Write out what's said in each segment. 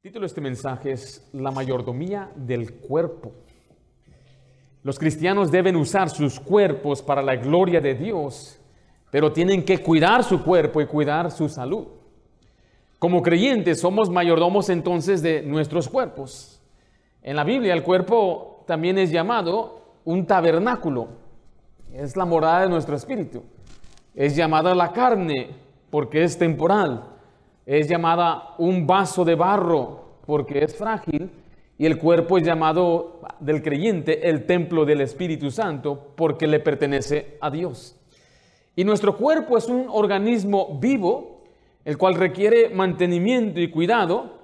título de este mensaje es La mayordomía del cuerpo. Los cristianos deben usar sus cuerpos para la gloria de Dios, pero tienen que cuidar su cuerpo y cuidar su salud. Como creyentes somos mayordomos entonces de nuestros cuerpos. En la Biblia el cuerpo también es llamado un tabernáculo. Es la morada de nuestro espíritu. Es llamada la carne porque es temporal. Es llamada un vaso de barro porque es frágil. Y el cuerpo es llamado del creyente el templo del Espíritu Santo porque le pertenece a Dios. Y nuestro cuerpo es un organismo vivo, el cual requiere mantenimiento y cuidado,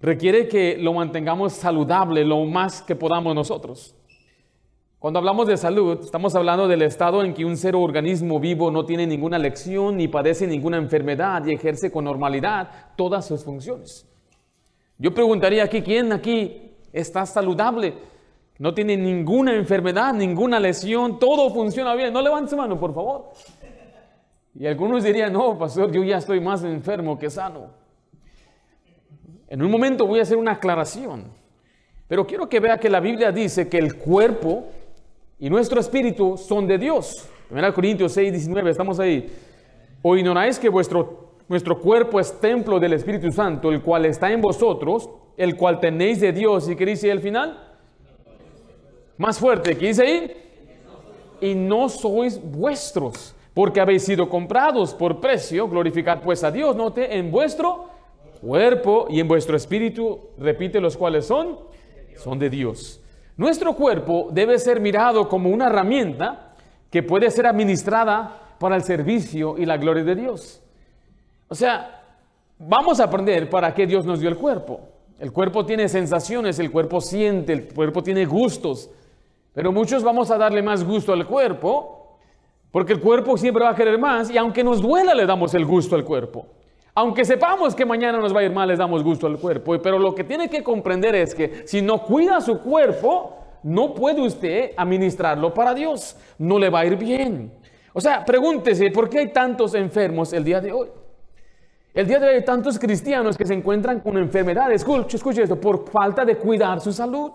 requiere que lo mantengamos saludable lo más que podamos nosotros. Cuando hablamos de salud, estamos hablando del estado en que un ser o organismo vivo no tiene ninguna lección ni padece ninguna enfermedad y ejerce con normalidad todas sus funciones. Yo preguntaría aquí, ¿quién aquí está saludable? No tiene ninguna enfermedad, ninguna lesión, todo funciona bien. No levante su mano, por favor. Y algunos dirían, no, pastor, yo ya estoy más enfermo que sano. En un momento voy a hacer una aclaración, pero quiero que vea que la Biblia dice que el cuerpo y nuestro espíritu son de Dios. 1 Corintios 6, 19, estamos ahí. ¿O ignoráis que vuestro, nuestro cuerpo es templo del Espíritu Santo, el cual está en vosotros, el cual tenéis de Dios? ¿Y qué dice el final? Más fuerte, ¿qué dice ahí? Y no sois vuestros, porque habéis sido comprados por precio, glorificad pues a Dios, note, en vuestro cuerpo y en vuestro espíritu, repite los cuales son, son de Dios. Nuestro cuerpo debe ser mirado como una herramienta que puede ser administrada para el servicio y la gloria de Dios. O sea, vamos a aprender para qué Dios nos dio el cuerpo. El cuerpo tiene sensaciones, el cuerpo siente, el cuerpo tiene gustos, pero muchos vamos a darle más gusto al cuerpo, porque el cuerpo siempre va a querer más y aunque nos duela le damos el gusto al cuerpo. Aunque sepamos que mañana nos va a ir mal, les damos gusto al cuerpo. Pero lo que tiene que comprender es que si no cuida su cuerpo, no puede usted administrarlo para Dios. No le va a ir bien. O sea, pregúntese, ¿por qué hay tantos enfermos el día de hoy? El día de hoy hay tantos cristianos que se encuentran con enfermedades. Escuche, escuche esto, por falta de cuidar su salud.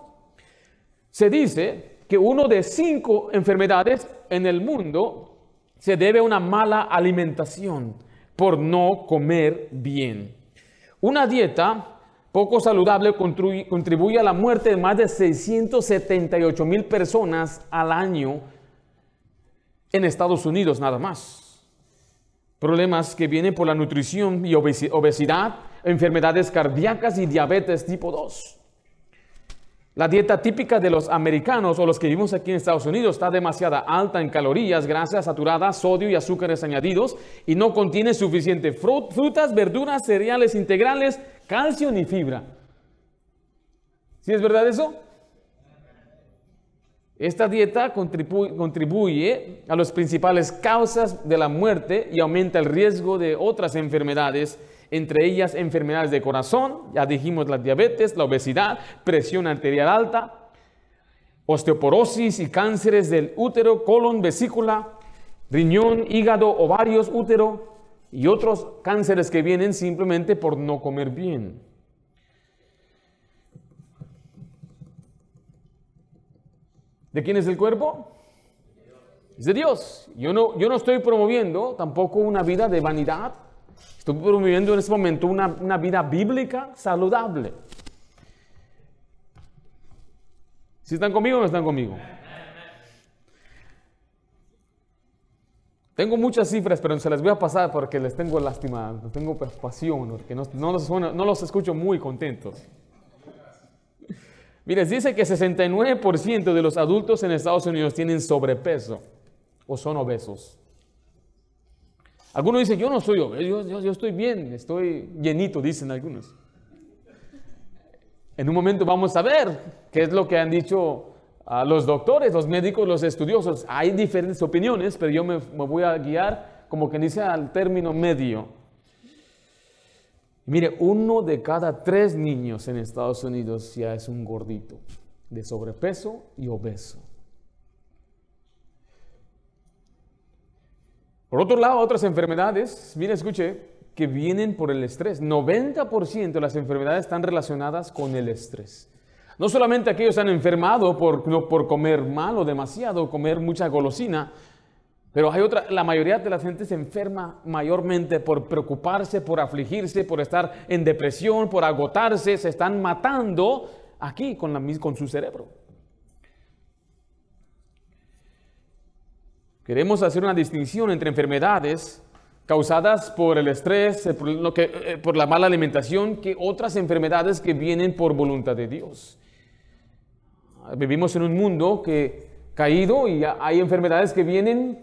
Se dice que uno de cinco enfermedades en el mundo se debe a una mala alimentación por no comer bien. Una dieta poco saludable contribuye a la muerte de más de 678 mil personas al año en Estados Unidos nada más. Problemas que vienen por la nutrición y obesidad, enfermedades cardíacas y diabetes tipo 2. La dieta típica de los americanos o los que vivimos aquí en Estados Unidos está demasiado alta en calorías, grasas saturadas, sodio y azúcares añadidos y no contiene suficiente frutas, verduras, cereales integrales, calcio ni fibra. ¿Sí es verdad eso? Esta dieta contribuye a las principales causas de la muerte y aumenta el riesgo de otras enfermedades entre ellas enfermedades de corazón, ya dijimos la diabetes, la obesidad, presión arterial alta, osteoporosis y cánceres del útero, colon, vesícula, riñón, hígado, ovarios, útero y otros cánceres que vienen simplemente por no comer bien. ¿De quién es el cuerpo? Es de Dios. Yo no, yo no estoy promoviendo tampoco una vida de vanidad, Estoy promoviendo en este momento una, una vida bíblica saludable. ¿Si están conmigo o no están conmigo? Tengo muchas cifras, pero se las voy a pasar porque les tengo lástima, tengo pasión, porque no, no, los, no los escucho muy contentos. Mire, dice que 69% de los adultos en Estados Unidos tienen sobrepeso o son obesos. Algunos dicen, yo no soy obeso, yo, estoy bien, estoy llenito, dicen algunos. En un momento vamos a ver qué es lo que han dicho los doctores, los médicos, los estudiosos. Hay diferentes opiniones, pero yo me, me voy a guiar como que dice al término medio. Mire, uno de cada tres niños en Estados Unidos ya es un gordito, de sobrepeso y obeso. Por otro lado, otras enfermedades, mire, escuche, que vienen por el estrés. 90% de las enfermedades están relacionadas con el estrés. No solamente aquellos han enfermado por, por comer mal o demasiado, comer mucha golosina, pero hay otra, la mayoría de la gente se enferma mayormente por preocuparse, por afligirse, por estar en depresión, por agotarse, se están matando aquí con, con su cerebro. Queremos hacer una distinción entre enfermedades causadas por el estrés, eh, por, lo que, eh, por la mala alimentación, que otras enfermedades que vienen por voluntad de Dios. Vivimos en un mundo que caído y hay enfermedades que vienen,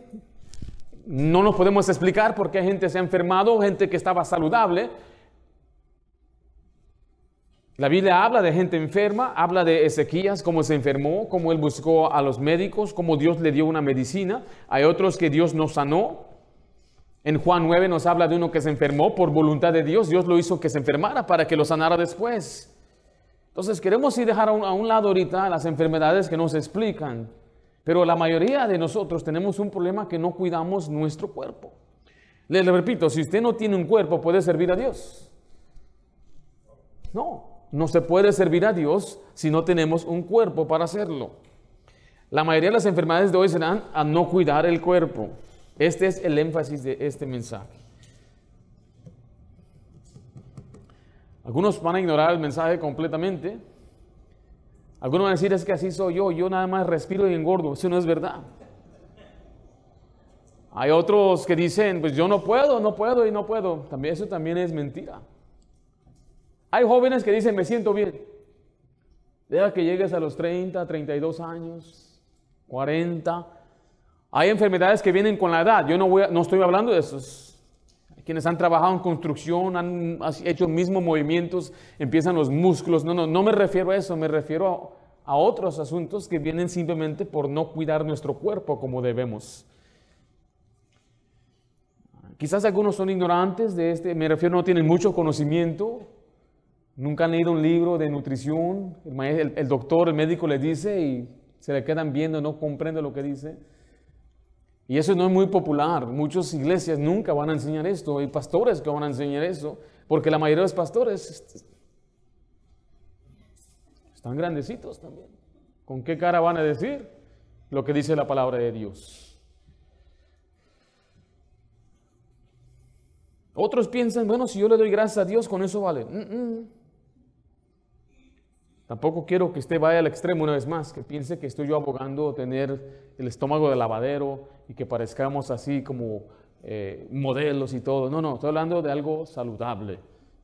no nos podemos explicar por qué gente se ha enfermado, gente que estaba saludable. La Biblia habla de gente enferma, habla de Ezequías, cómo se enfermó, cómo él buscó a los médicos, cómo Dios le dio una medicina. Hay otros que Dios no sanó, en Juan 9 nos habla de uno que se enfermó por voluntad de Dios. Dios lo hizo que se enfermara para que lo sanara después. Entonces queremos ir dejar a un, lado ahorita las enfermedades que nos explican. Pero la mayoría de nosotros tenemos un problema que no cuidamos nuestro cuerpo. Le, le repito, si usted no tiene un cuerpo, ¿puede servir a Dios? No, no se puede servir a Dios si no tenemos un cuerpo para hacerlo. La mayoría de las enfermedades de hoy serán a no cuidar el cuerpo. Este es el énfasis de este mensaje. Algunos van a ignorar el mensaje completamente. Algunos van a decir, es que así soy yo, yo nada más respiro y engordo. Eso no es verdad. Hay otros que dicen, pues yo no puedo, no puedo y no puedo. También, eso también es mentira. Hay jóvenes que dicen, me siento bien. Deja que llegues a los 30, 32 años, 40, hay enfermedades que vienen con la edad. Yo no, voy no estoy hablando de esos. Quienes han trabajado en construcción, han hecho mismos movimientos, empiezan los músculos. No, no, no me refiero a eso, me refiero a, a otros asuntos que vienen simplemente por no cuidar nuestro cuerpo como debemos. Quizás algunos son ignorantes de este, me refiero, no tienen mucho conocimiento, nunca han leído un libro de nutrición, el, doctor, el médico le dice y se le quedan viendo, no comprende lo que dice. Y eso no es muy popular. Muchas iglesias nunca van a enseñar esto. Hay pastores que van a enseñar eso. Porque la mayoría de los pastores están grandecitos también. ¿Con qué cara van a decir lo que dice la palabra de Dios? Otros piensan, bueno, si yo le doy gracias a Dios, con eso vale. Mm, mm. Tampoco quiero que usted vaya al extremo una vez más, que piense que estoy yo abogando tener el estómago de lavadero y que parezcamos así como eh, modelos y todo. No, no, estoy hablando de algo saludable,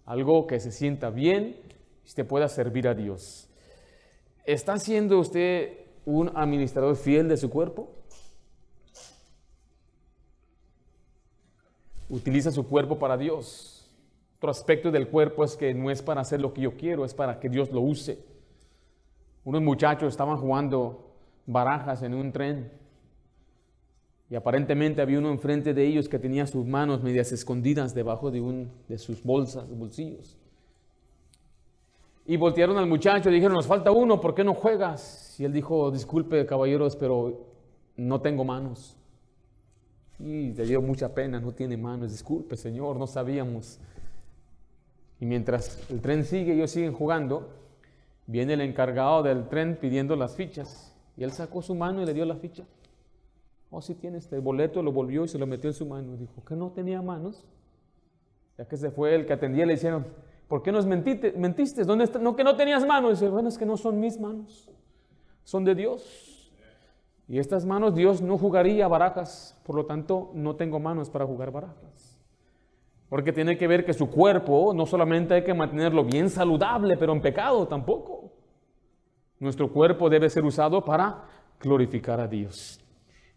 algo que se sienta bien y usted pueda servir a Dios. ¿Está siendo usted un administrador fiel de su cuerpo? Utiliza su cuerpo para Dios. Otro aspecto del cuerpo es que no es para hacer lo que yo quiero, es para que Dios lo use. Unos muchachos estaban jugando barajas en un tren y aparentemente había uno enfrente de ellos que tenía sus manos medias escondidas debajo de, un, de sus bolsas, bolsillos. Y voltearon al muchacho y dijeron, nos falta uno, ¿por qué no juegas? Y él dijo, disculpe caballeros, pero no tengo manos. Y le dio mucha pena, no tiene manos, disculpe señor, no sabíamos. Y mientras el tren sigue, ellos siguen jugando, Viene el encargado del tren pidiendo las fichas. Y él sacó su mano y le dio la ficha. Oh, si tiene este boleto, lo volvió y se lo metió en su mano. Dijo que no tenía manos. Ya que se fue el que atendía, le dijeron, ¿por qué nos mentiste? mentiste? ¿Dónde está? No, que no tenías manos. Dice, bueno, es que no son mis manos, son de Dios. Y estas manos Dios no jugaría barajas, por lo tanto no tengo manos para jugar barajas. Porque tiene que ver que su cuerpo no solamente hay que mantenerlo bien saludable, pero en pecado tampoco. Nuestro cuerpo debe ser usado para glorificar a Dios.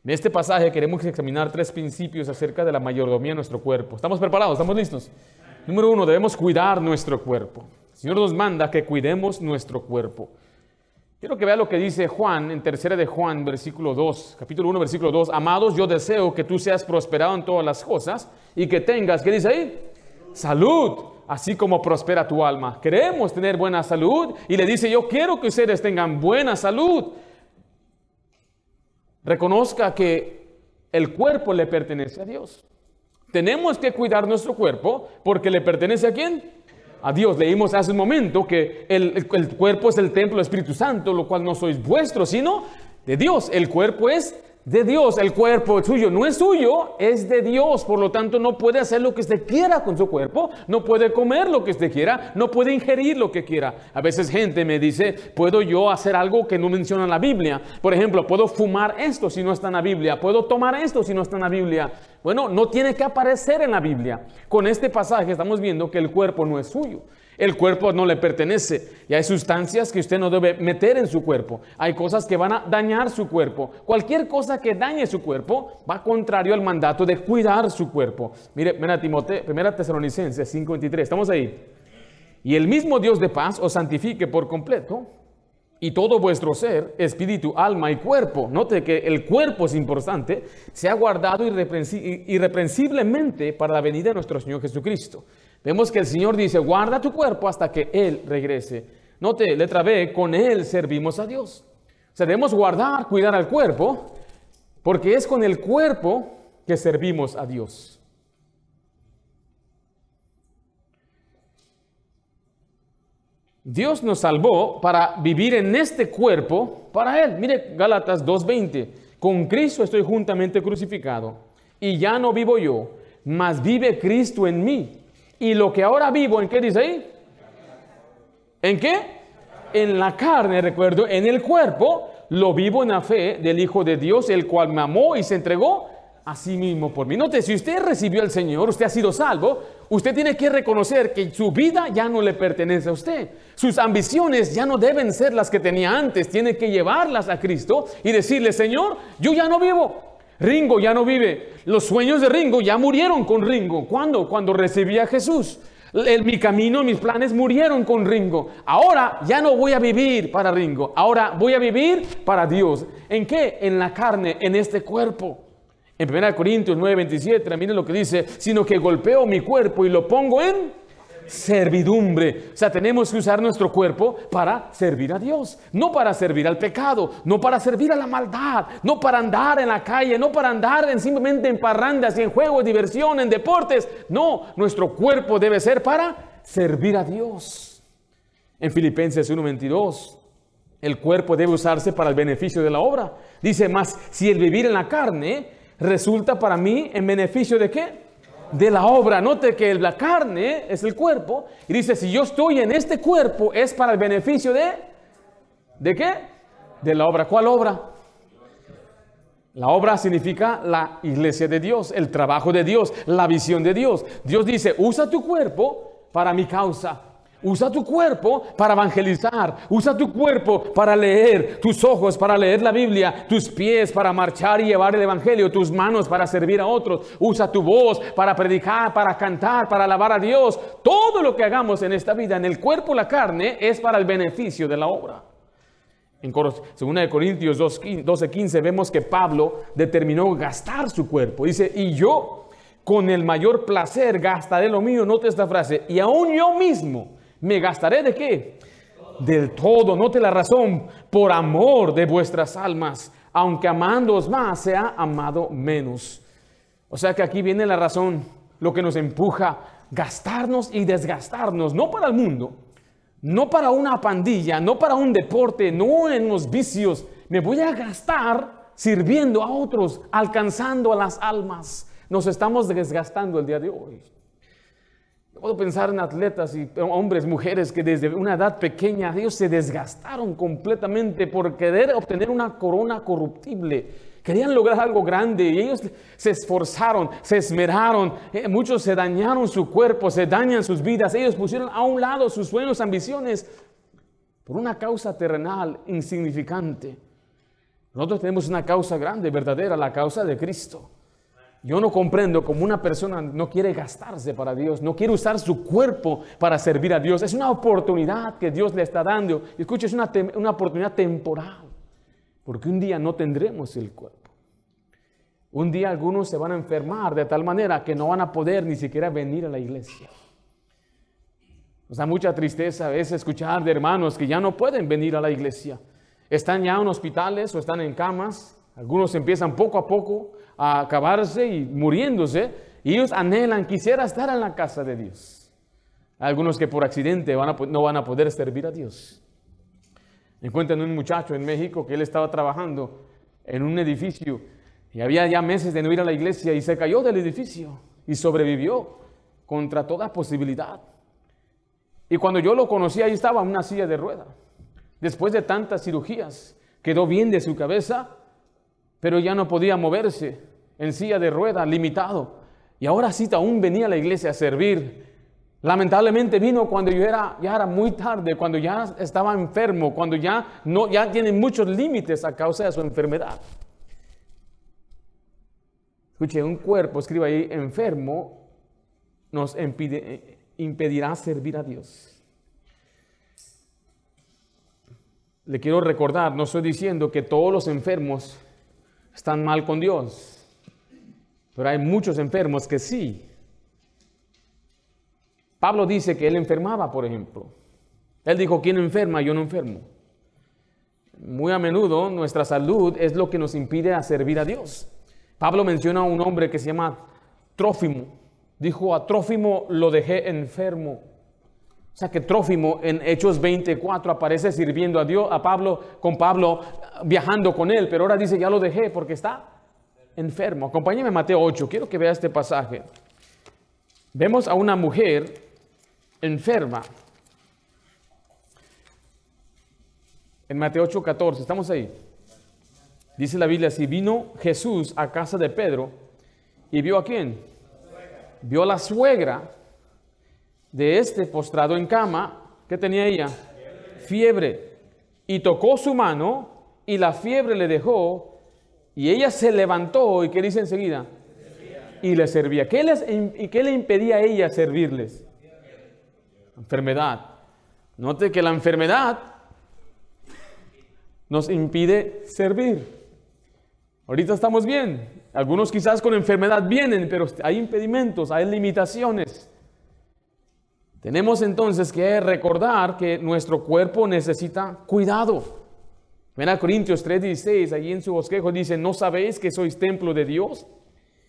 En este pasaje queremos examinar tres principios acerca de la mayordomía de nuestro cuerpo. ¿Estamos preparados? ¿Estamos listos? Número uno, debemos cuidar nuestro cuerpo. El Señor nos manda que cuidemos nuestro cuerpo. Quiero que vea lo que dice Juan en tercera de Juan, versículo 2, capítulo 1, versículo 2. Amados, yo deseo que tú seas prosperado en todas las cosas y que tengas, ¿qué dice ahí? Salud, así como prospera tu alma. Queremos tener buena salud y le dice, yo quiero que ustedes tengan buena salud. Reconozca que el cuerpo le pertenece a Dios. Tenemos que cuidar nuestro cuerpo porque le pertenece a quién? A Dios. Leímos hace un momento que el, el cuerpo es el templo del Espíritu Santo, lo cual no sois vuestro, sino de Dios. El cuerpo es de Dios, el cuerpo es suyo, no es suyo, es de Dios, por lo tanto no puede hacer lo que usted quiera con su cuerpo, no puede comer lo que usted quiera, no puede ingerir lo que quiera. A veces gente me dice, ¿puedo yo hacer algo que no menciona la Biblia? Por ejemplo, ¿puedo fumar esto si no está en la Biblia? ¿Puedo tomar esto si no está en la Biblia? Bueno, no tiene que aparecer en la Biblia. Con este pasaje estamos viendo que el cuerpo no es suyo. El cuerpo no le pertenece y hay sustancias que usted no debe meter en su cuerpo. Hay cosas que van a dañar su cuerpo. Cualquier cosa que dañe su cuerpo va contrario al mandato de cuidar su cuerpo. Mire, mira Timoteo, 1 Tesalonicenses 5:23, estamos ahí. Y el mismo Dios de paz os santifique por completo y todo vuestro ser, espíritu, alma y cuerpo, note que el cuerpo es importante, sea guardado irreprensiblemente para la venida de nuestro Señor Jesucristo. Vemos que el Señor dice, guarda tu cuerpo hasta que Él regrese. Note, letra B, con Él servimos a Dios. O sea, debemos guardar, cuidar al cuerpo, porque es con el cuerpo que servimos a Dios. Dios nos salvó para vivir en este cuerpo para Él. Mire Gálatas 2.20, con Cristo estoy juntamente crucificado y ya no vivo yo, mas vive Cristo en mí. Y lo que ahora vivo, ¿en qué dice ahí? ¿En qué? En la carne, recuerdo, en el cuerpo, lo vivo en la fe del Hijo de Dios, el cual me amó y se entregó a sí mismo por mí. Note, si usted recibió al Señor, usted ha sido salvo, usted tiene que reconocer que su vida ya no le pertenece a usted. Sus ambiciones ya no deben ser las que tenía antes, tiene que llevarlas a Cristo y decirle, Señor, yo ya no vivo. Ringo ya no vive. Los sueños de Ringo ya murieron con Ringo. ¿Cuándo? Cuando recibí a Jesús. En mi camino, mis planes murieron con Ringo. Ahora ya no voy a vivir para Ringo. Ahora voy a vivir para Dios. ¿En qué? En la carne, en este cuerpo. En 1 Corintios 9, 27, miren lo que dice, sino que golpeo mi cuerpo y lo pongo en servidumbre. O sea, tenemos que usar nuestro cuerpo para servir a Dios, no para servir al pecado, no para servir a la maldad, no para andar en la calle, no para andar en, simplemente en parrandas y en juegos, diversión, en deportes. No, nuestro cuerpo debe ser para servir a Dios. En Filipenses 1:22, el cuerpo debe usarse para el beneficio de la obra. Dice más, si el vivir en la carne resulta para mí en beneficio de qué? De la obra. Note que la carne es el cuerpo. Y dice, si yo estoy en este cuerpo es para el beneficio de... ¿De qué? De la obra. ¿Cuál obra? La obra significa la iglesia de Dios, el trabajo de Dios, la visión de Dios. Dios dice, usa tu cuerpo para mi causa. Usa tu cuerpo para evangelizar. Usa tu cuerpo para leer. Tus ojos para leer la Biblia. Tus pies para marchar y llevar el Evangelio. Tus manos para servir a otros. Usa tu voz para predicar, para cantar, para alabar a Dios. Todo lo que hagamos en esta vida, en el cuerpo, la carne, es para el beneficio de la obra. En 2 Corintios 12, 15 vemos que Pablo determinó gastar su cuerpo. Dice, y yo con el mayor placer gastaré lo mío. Note esta frase, y aún yo mismo ¿Me gastaré de qué? Del todo, note la razón, por amor de vuestras almas, aunque amándoos más, sea amado menos. O sea que aquí viene la razón, lo que nos empuja gastarnos y desgastarnos, no para el mundo, no para una pandilla, no para un deporte, no en los vicios. Me voy a gastar sirviendo a otros, alcanzando a las almas. Nos estamos desgastando el día de hoy. Puedo pensar en atletas y hombres, mujeres que desde una edad pequeña ellos se desgastaron completamente por querer obtener una corona corruptible. Querían lograr algo grande y ellos se esforzaron, se esmeraron. Eh, muchos se dañaron su cuerpo, se dañan sus vidas. Ellos pusieron a un lado sus sueños, ambiciones por una causa terrenal insignificante. Nosotros tenemos una causa grande, verdadera, la causa de Cristo. Yo no comprendo cómo una persona no quiere gastarse para Dios, no quiere usar su cuerpo para servir a Dios. Es una oportunidad que Dios le está dando. Escuche, es una, una oportunidad temporal, porque un día no tendremos el cuerpo. Un día algunos se van a enfermar de tal manera que no van a poder ni siquiera venir a la iglesia. Nos da mucha tristeza a veces escuchar de hermanos que ya no pueden venir a la iglesia. Están ya en hospitales o están en camas. Algunos empiezan poco a poco a acabarse y muriéndose Y ellos anhelan, quisiera estar en la casa de Dios. Algunos que por accidente no van a poder servir a Dios. Encuentran un muchacho en México que él estaba trabajando en un edificio y había ya meses de no ir a la iglesia y se cayó del edificio y sobrevivió contra toda posibilidad. Y cuando yo lo conocí, ahí estaba en una silla de rueda. Después de tantas cirugías, quedó bien de su cabeza, pero ya no podía moverse en silla de rueda, limitado. Y ahora sí aún venía a la iglesia a servir. Lamentablemente vino cuando yo era, ya era muy tarde, cuando ya estaba enfermo, cuando ya, no, ya tiene muchos límites a causa de su enfermedad. Escuche, un cuerpo, escriba ahí, enfermo, nos impide, impedirá servir a Dios. Le quiero recordar, no estoy diciendo que todos los enfermos están mal con Dios, pero hay muchos enfermos que sí. Pablo dice que él enfermaba, por ejemplo. Él dijo, ¿quién enferma? Yo no enfermo. Muy a menudo nuestra salud es lo que nos impide servir a Dios. Pablo menciona a un hombre que se llama Trófimo. Dijo, a Trófimo lo dejé enfermo. O sea que Trófimo en Hechos 24 aparece sirviendo a Dios, a Pablo, con Pablo viajando con él, pero ahora dice, ya lo dejé porque está enfermo. Acompáñeme a Mateo 8, quiero que vea este pasaje. Vemos a una mujer enferma. En Mateo 8, 14, estamos ahí. Dice la Biblia, si vino Jesús a casa de Pedro y vio a quién? Vio a la suegra de este postrado en cama, ¿qué tenía ella? Fiebre. Y tocó su mano y la fiebre le dejó y ella se levantó y ¿qué dice enseguida? Y le servía. ¿Qué, les, ¿Y qué le impedía a ella servirles? Enfermedad. Note que la enfermedad nos impide servir. Ahorita estamos bien. Algunos quizás con enfermedad vienen, pero hay impedimentos, hay limitaciones. Tenemos entonces que recordar que nuestro cuerpo necesita cuidado. Ven a Corintios 3:16, allí en su bosquejo dice, ¿no sabéis que sois templo de Dios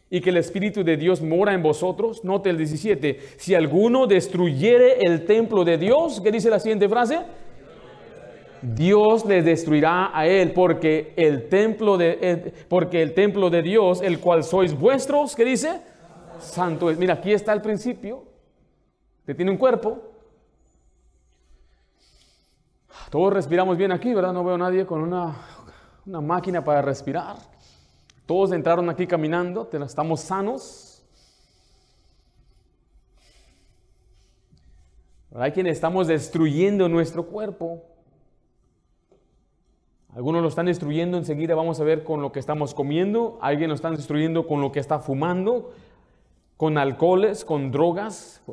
y que el Espíritu de Dios mora en vosotros? Note el 17, si alguno destruyere el templo de Dios, ¿qué dice la siguiente frase? Dios le destruirá a él porque el templo de porque el templo de Dios, el cual sois vuestros, ¿qué dice? Santo es. Mira, aquí está el principio. Usted tiene un cuerpo. Todos respiramos bien aquí, ¿verdad? No veo a nadie con una, una máquina para respirar. Todos entraron aquí caminando, estamos sanos. hay quienes estamos destruyendo nuestro cuerpo. Algunos lo están destruyendo, enseguida vamos a ver con lo que estamos comiendo. Alguien lo están destruyendo con lo que está fumando, con alcoholes, con drogas,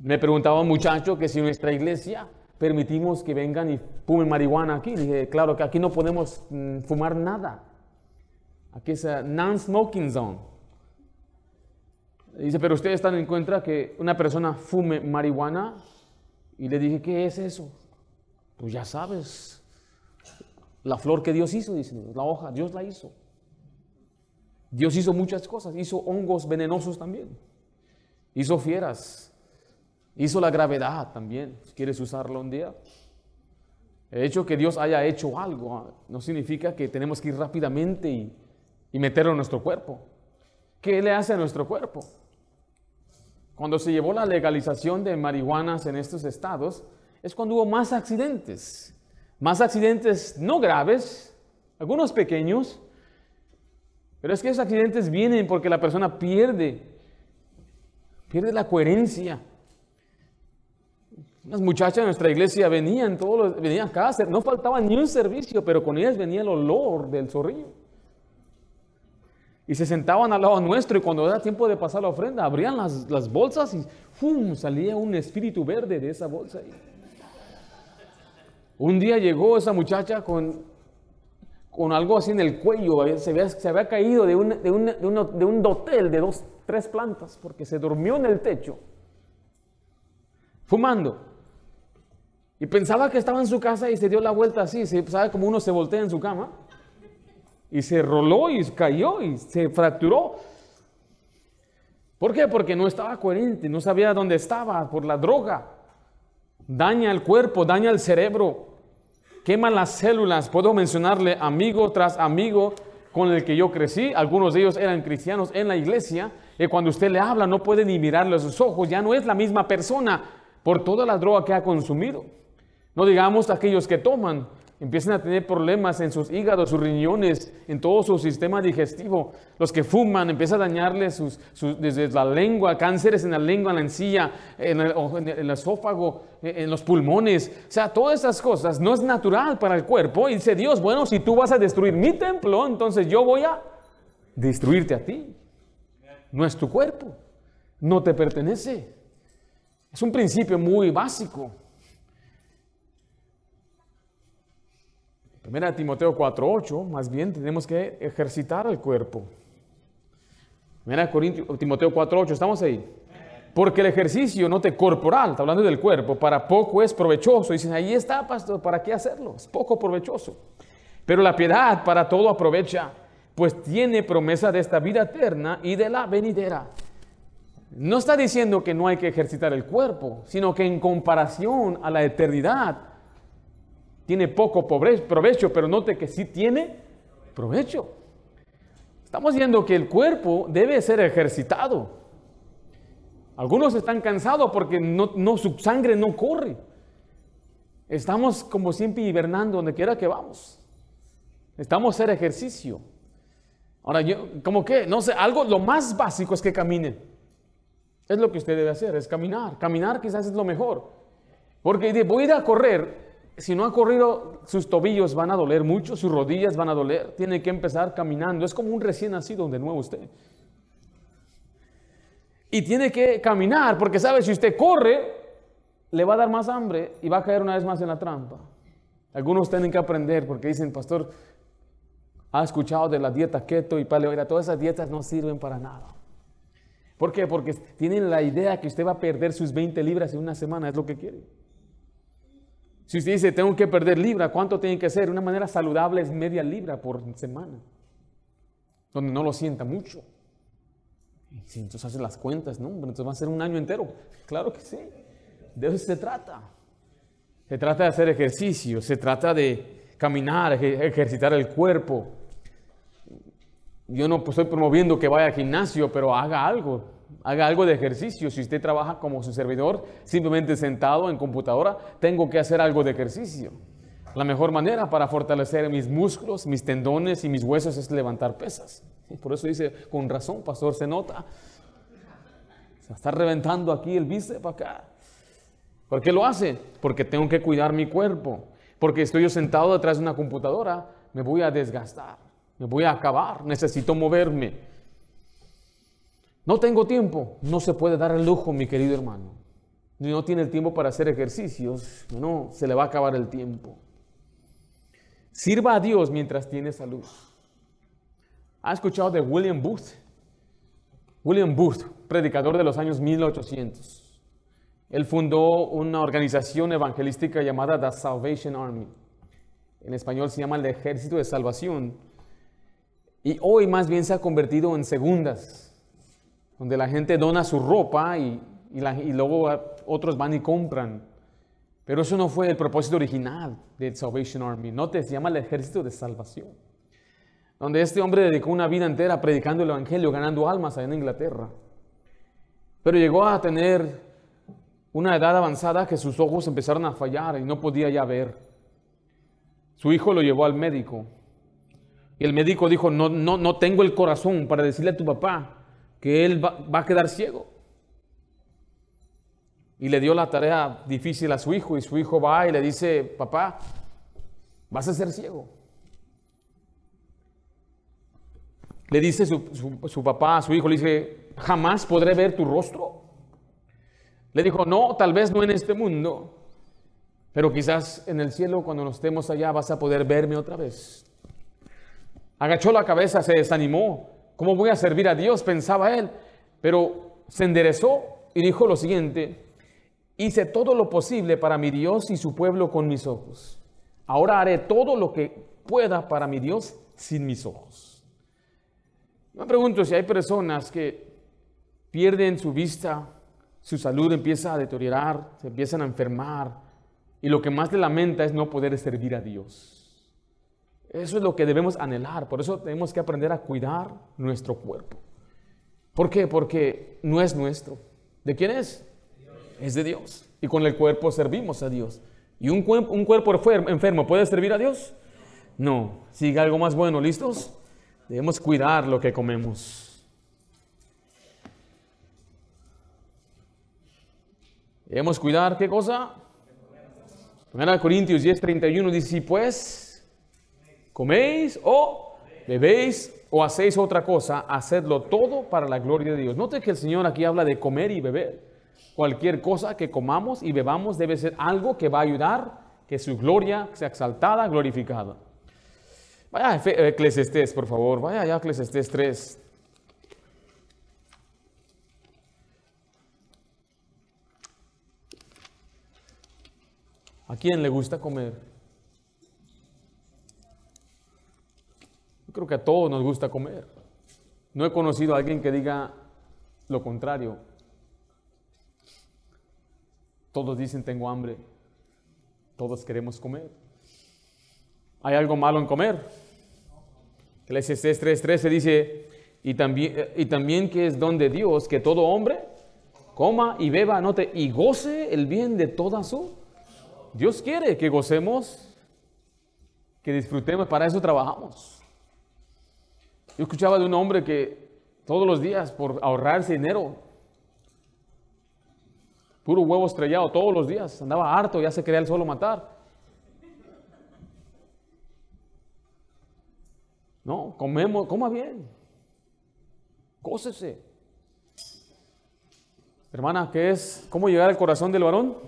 me preguntaba un muchacho que si nuestra iglesia permitimos que vengan y fumen marihuana aquí. Dije, claro que aquí no podemos mm, fumar nada. Aquí es a non-smoking zone. Dice, pero ustedes están en cuenta que una persona fume marihuana. Y le dije, ¿qué es eso? Pues ya sabes, la flor que Dios hizo, dice, la hoja, Dios la hizo. Dios hizo muchas cosas, hizo hongos venenosos también, hizo fieras, Hizo la gravedad también. ¿Quieres usarlo un día? El hecho que Dios haya hecho algo ah, no significa que tenemos que ir rápidamente y, y meterlo en nuestro cuerpo. ¿Qué le hace a nuestro cuerpo? Cuando se llevó la legalización de marihuanas en estos estados, es cuando hubo más accidentes. Más accidentes no graves, algunos pequeños, pero es que esos accidentes vienen porque la persona pierde, pierde la coherencia. Las muchachas de nuestra iglesia venían, todos los, venían a casa, no faltaba ni un servicio, pero con ellas venía el olor del zorrillo. Y se sentaban al lado nuestro y cuando era tiempo de pasar la ofrenda, abrían las, bolsas y ¡fum! salía un espíritu verde de esa bolsa. Un día llegó esa muchacha con, con algo así en el cuello, se había, se había caído de un, de, un, de un dotel de dos, tres plantas porque se durmió en el techo, fumando. Y pensaba que estaba en su casa y se dio la vuelta así, ¿sabe cómo uno se voltea en su cama? Y se roló y cayó y se fracturó. ¿Por qué? Porque no estaba coherente, no sabía dónde estaba por la droga. Daña el cuerpo, daña el cerebro, quema las células. Puedo mencionarle amigo tras amigo con el que yo crecí. Algunos de ellos eran cristianos en la iglesia. Y cuando usted le habla no puede ni mirarle a sus ojos. Ya no es la misma persona por toda la droga que ha consumido. No digamos aquellos que toman empiezan a tener problemas en sus hígados, sus riñones, en todo su sistema digestivo. Los que fuman empiezan a dañarles desde la lengua, cánceres en la lengua, en la encilla, en el, esófago, en los pulmones. O sea, todas esas cosas no es natural para el cuerpo. Y dice Dios, bueno, si tú vas a destruir mi templo, entonces yo voy a destruirte a ti. No es tu cuerpo, no te pertenece. Es un principio muy básico. Primera Timoteo 4.8, más bien tenemos que ejercitar el cuerpo. Primera Timoteo 4.8, ¿estamos ahí? Porque el ejercicio no te corporal, está hablando del cuerpo, para poco es provechoso. Dicen, ahí está, pastor, ¿para qué hacerlo? Es poco provechoso. Pero la piedad para todo aprovecha, pues tiene promesa de esta vida eterna y de la venidera. No está diciendo que no hay que ejercitar el cuerpo, sino que en comparación a la eternidad, tiene poco provecho, pero note que sí tiene provecho. Estamos viendo que el cuerpo debe ser ejercitado. Algunos están cansados porque no, su sangre no corre. Estamos como siempre hibernando donde quiera que vamos. Estamos hacer ejercicio. Ahora, yo, como que, no sé, algo, lo más básico es que caminen. Es lo que usted debe hacer, es caminar. Caminar quizás es lo mejor. Porque voy a ir a correr, si no ha corrido, sus tobillos van a doler mucho, sus rodillas van a doler, tiene que empezar caminando. Es como un recién nacido de nuevo usted. Y tiene que caminar, porque sabe, si usted corre, le va a dar más hambre y va a caer una vez más en la trampa. Algunos tienen que aprender porque dicen, pastor, ha escuchado de la dieta keto y paleo, todas esas dietas no sirven para nada. ¿Por qué? Porque tienen la idea que usted va a perder sus 20 libras en una semana, es lo que quiere. Si usted dice, tengo que perder libra, ¿cuánto tiene que ser? Una manera saludable es media libra por semana, donde no lo sienta mucho. Si entonces hace las cuentas, ¿no? Entonces va a ser un año entero. Claro que sí. De eso se trata. Se trata de hacer ejercicio, se trata de caminar, ejercitar el cuerpo. Yo no estoy promoviendo que vaya al gimnasio, pero haga algo haga algo de ejercicio. Si usted trabaja como su servidor, simplemente sentado en computadora, tengo que hacer algo de ejercicio. La mejor manera para fortalecer mis músculos, mis tendones y mis huesos es levantar pesas. Por eso dice, con razón, pastor, se nota. Está reventando aquí el bíceps acá. ¿Por qué lo hace? Porque tengo que cuidar mi cuerpo. Porque estoy yo sentado detrás de una computadora, me voy a desgastar, me voy a acabar, necesito moverme. No tengo tiempo. No se puede dar el lujo, mi querido hermano. no tiene el tiempo para hacer ejercicios, no, se le va a acabar el tiempo. Sirva a Dios mientras tiene salud. ¿Ha escuchado de William Booth? William Booth, predicador de los años 1800. Él fundó una organización evangelística llamada The Salvation Army. En español se llama el Ejército de Salvación. Y hoy más bien se ha convertido en segundas donde la gente dona su ropa y, luego otros van y compran. Pero eso no fue el propósito original de Salvation Army. Note, se llama el Ejército de Salvación. Donde este hombre dedicó una vida entera predicando el Evangelio, ganando almas allá en Inglaterra. Pero llegó a tener una edad avanzada que sus ojos empezaron a fallar y no podía ya ver. Su hijo lo llevó al médico. Y el médico dijo, no, no, no tengo el corazón para decirle a tu papá que él va, a quedar ciego. Y le dio la tarea difícil a su hijo y su hijo va y le dice, papá, vas a ser ciego. Le dice su, papá a su hijo, le dice, jamás podré ver tu rostro. Le dijo, no, tal vez no en este mundo, pero quizás en el cielo cuando nos estemos allá vas a poder verme otra vez. Agachó la cabeza, se desanimó ¿Cómo voy a servir a Dios? pensaba él. Pero se enderezó y dijo lo siguiente, hice todo lo posible para mi Dios y su pueblo con mis ojos. Ahora haré todo lo que pueda para mi Dios sin mis ojos. Me pregunto si hay personas que pierden su vista, su salud empieza a deteriorar, se empiezan a enfermar y lo que más le lamenta es no poder servir a Dios. Eso es lo que debemos anhelar, por eso tenemos que aprender a cuidar nuestro cuerpo. ¿Por qué? Porque no es nuestro. ¿De quién es? Es de Dios. Y con el cuerpo servimos a Dios. ¿Y un, un cuerpo enfermo puede servir a Dios? No. Sigue algo más bueno, ¿listos? Debemos cuidar lo que comemos. Debemos cuidar qué cosa? 1 Corintios 10, 31 dice, pues coméis o bebéis o hacéis otra cosa, hacedlo todo para la gloria de Dios. Note que el Señor aquí habla de comer y beber. Cualquier cosa que comamos y bebamos debe ser algo que va a ayudar que su gloria sea exaltada, glorificada. Vaya a por favor. Vaya a Eclesiastés 3. ¿A quién le gusta comer? Creo que a todos nos gusta comer. No he conocido a alguien que diga lo contrario. Todos dicen tengo hambre. Todos queremos comer. ¿Hay algo malo en comer? Eclesiastes 3:13 dice, y también, y también que es don de Dios que todo hombre coma y beba, anote, y goce el bien de toda su Dios quiere que gocemos, que disfrutemos, para eso trabajamos. Yo escuchaba de un hombre que todos los días, por ahorrarse dinero, puro huevo estrellado todos los días, andaba harto, ya se quería el solo matar. No, comemos, coma bien, cócese. Hermana, ¿qué es? ¿Cómo llegar al corazón del varón?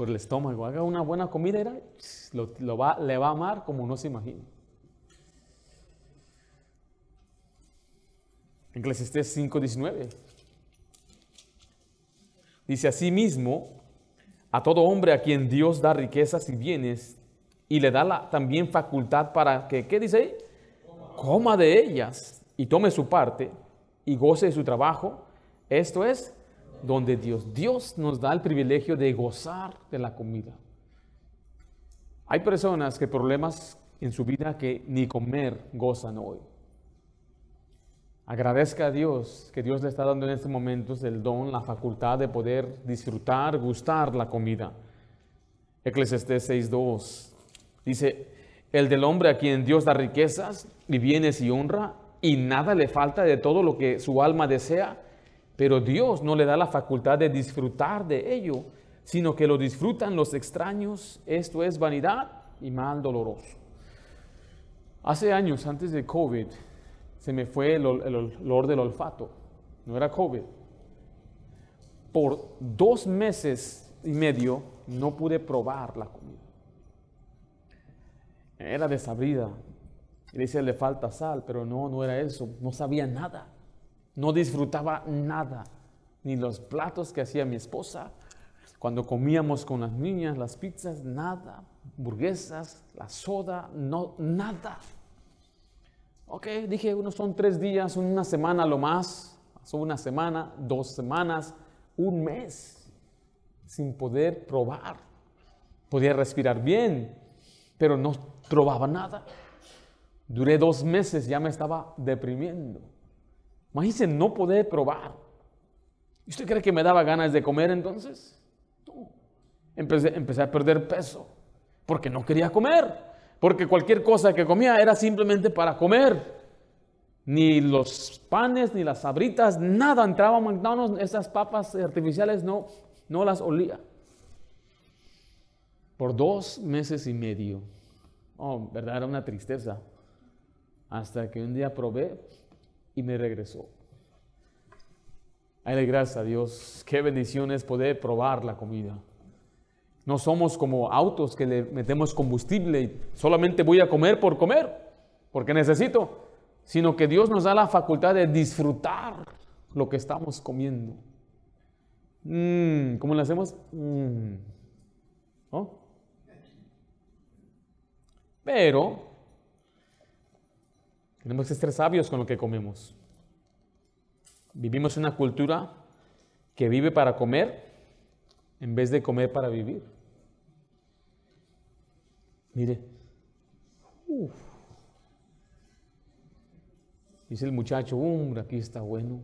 Por el estómago. Haga una buena comida y lo, va, le va a amar como no se imagina. Eclesiastés 5:19. Dice así mismo, a todo hombre a quien Dios da riquezas y bienes y le da la, también facultad para que, ¿qué dice ahí? Coma de ellas y tome su parte y goce de su trabajo. Esto es donde Dios, Dios nos da el privilegio de gozar de la comida. Hay personas que problemas en su vida que ni comer gozan hoy. Agradezca a Dios que Dios le está dando en estos momentos el don, la facultad de poder disfrutar, gustar la comida. Eclesiastés 6.2 dice, el del hombre a quien Dios da riquezas y bienes y honra y nada le falta de todo lo que su alma desea, pero Dios no le da la facultad de disfrutar de ello, sino que lo disfrutan los extraños. Esto es vanidad y mal doloroso. Hace años, antes de COVID, se me fue el, olor del olfato. No era COVID. Por dos meses y medio no pude probar la comida. Era desabrida. Y dice, le falta sal, pero no, no era eso. No sabía nada. No disfrutaba nada, ni los platos que hacía mi esposa, cuando comíamos con las niñas las pizzas, nada, hamburguesas, la soda, no, nada. Ok, dije, unos son tres días, una semana lo más, una semana, dos semanas, un mes, sin poder probar. Podía respirar bien, pero no probaba nada. Duré dos meses, ya me estaba deprimiendo. Imagínense no poder probar. ¿Usted cree que me daba ganas de comer entonces? Empecé, a perder peso porque no quería comer. Porque cualquier cosa que comía era simplemente para comer. Ni los panes, ni las sabritas, nada entraba a McDonald's. Esas papas artificiales no, no las olía. Por dos meses y medio. Oh, verdad, era una tristeza. Hasta que un día probé y me regresó. Ay, gracias a Dios. Qué bendición es poder probar la comida. No somos como autos que le metemos combustible y solamente voy a comer por comer, porque necesito, sino que Dios nos da la facultad de disfrutar lo que estamos comiendo. Mm, ¿Cómo le hacemos? Mm. Pero Tenemos que ser sabios con lo que comemos. Vivimos en una cultura que vive para comer en vez de comer para vivir. Mire, dice el muchacho, hombre, aquí está bueno.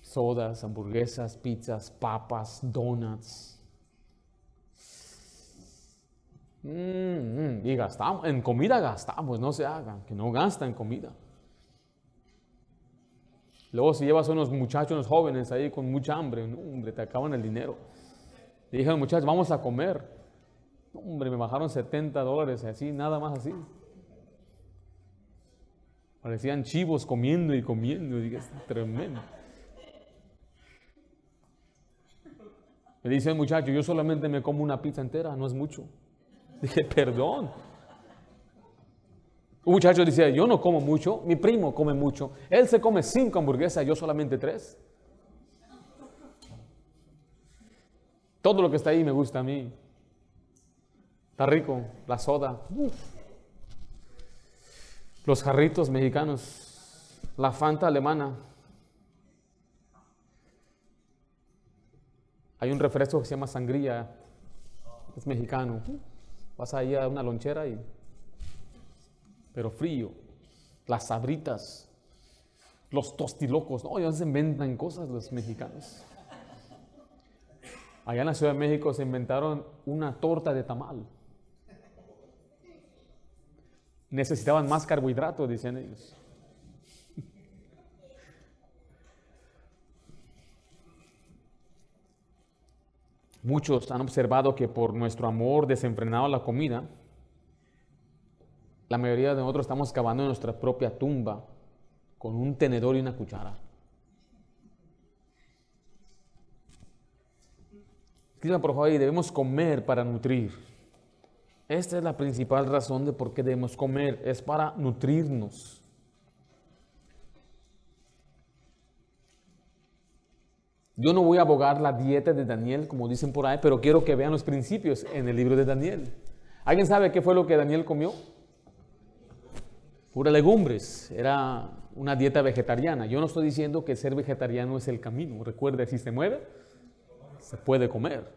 Sodas, hamburguesas, pizzas, papas, donuts. Mm, mm, y gastamos, en comida gastamos, no se hagan, que no gastan en comida. Luego si llevas a unos muchachos, unos jóvenes ahí con mucha hambre, hombre, te acaban el dinero. Le dije muchachos, vamos a comer. Hombre, me bajaron 70 dólares, así, nada más así. Parecían chivos comiendo y comiendo. Dije, es tremendo. Me dice el muchacho, yo solamente me como una pizza entera, no es mucho. Dije, perdón. Un muchacho decía, yo no como mucho, mi primo come mucho. Él se come cinco hamburguesas, yo solamente tres. Todo lo que está ahí me gusta a mí. Está rico, la soda. Los jarritos mexicanos, la Fanta alemana. Hay un refresco que se llama sangría, es mexicano. Vas ahí a una lonchera y. Pero frío. Las sabritas. Los tostilocos. No, ya se inventan cosas los mexicanos. Allá en la Ciudad de México se inventaron una torta de tamal. Necesitaban más carbohidratos, dicen ellos. Muchos han observado que por nuestro amor desenfrenado a la comida, la mayoría de nosotros estamos cavando nuestra propia tumba con un tenedor y una cuchara. Escriban por favor ahí, debemos comer para nutrir. Esta es la principal razón de por qué debemos comer, es para nutrirnos. Yo no voy a abogar la dieta de Daniel, como dicen por ahí, pero quiero que vean los principios en el libro de Daniel. ¿Alguien sabe qué fue lo que Daniel comió? Pura legumbres. Era una dieta vegetariana. Yo no estoy diciendo que ser vegetariano es el camino. Recuerda, si se mueve, se puede comer.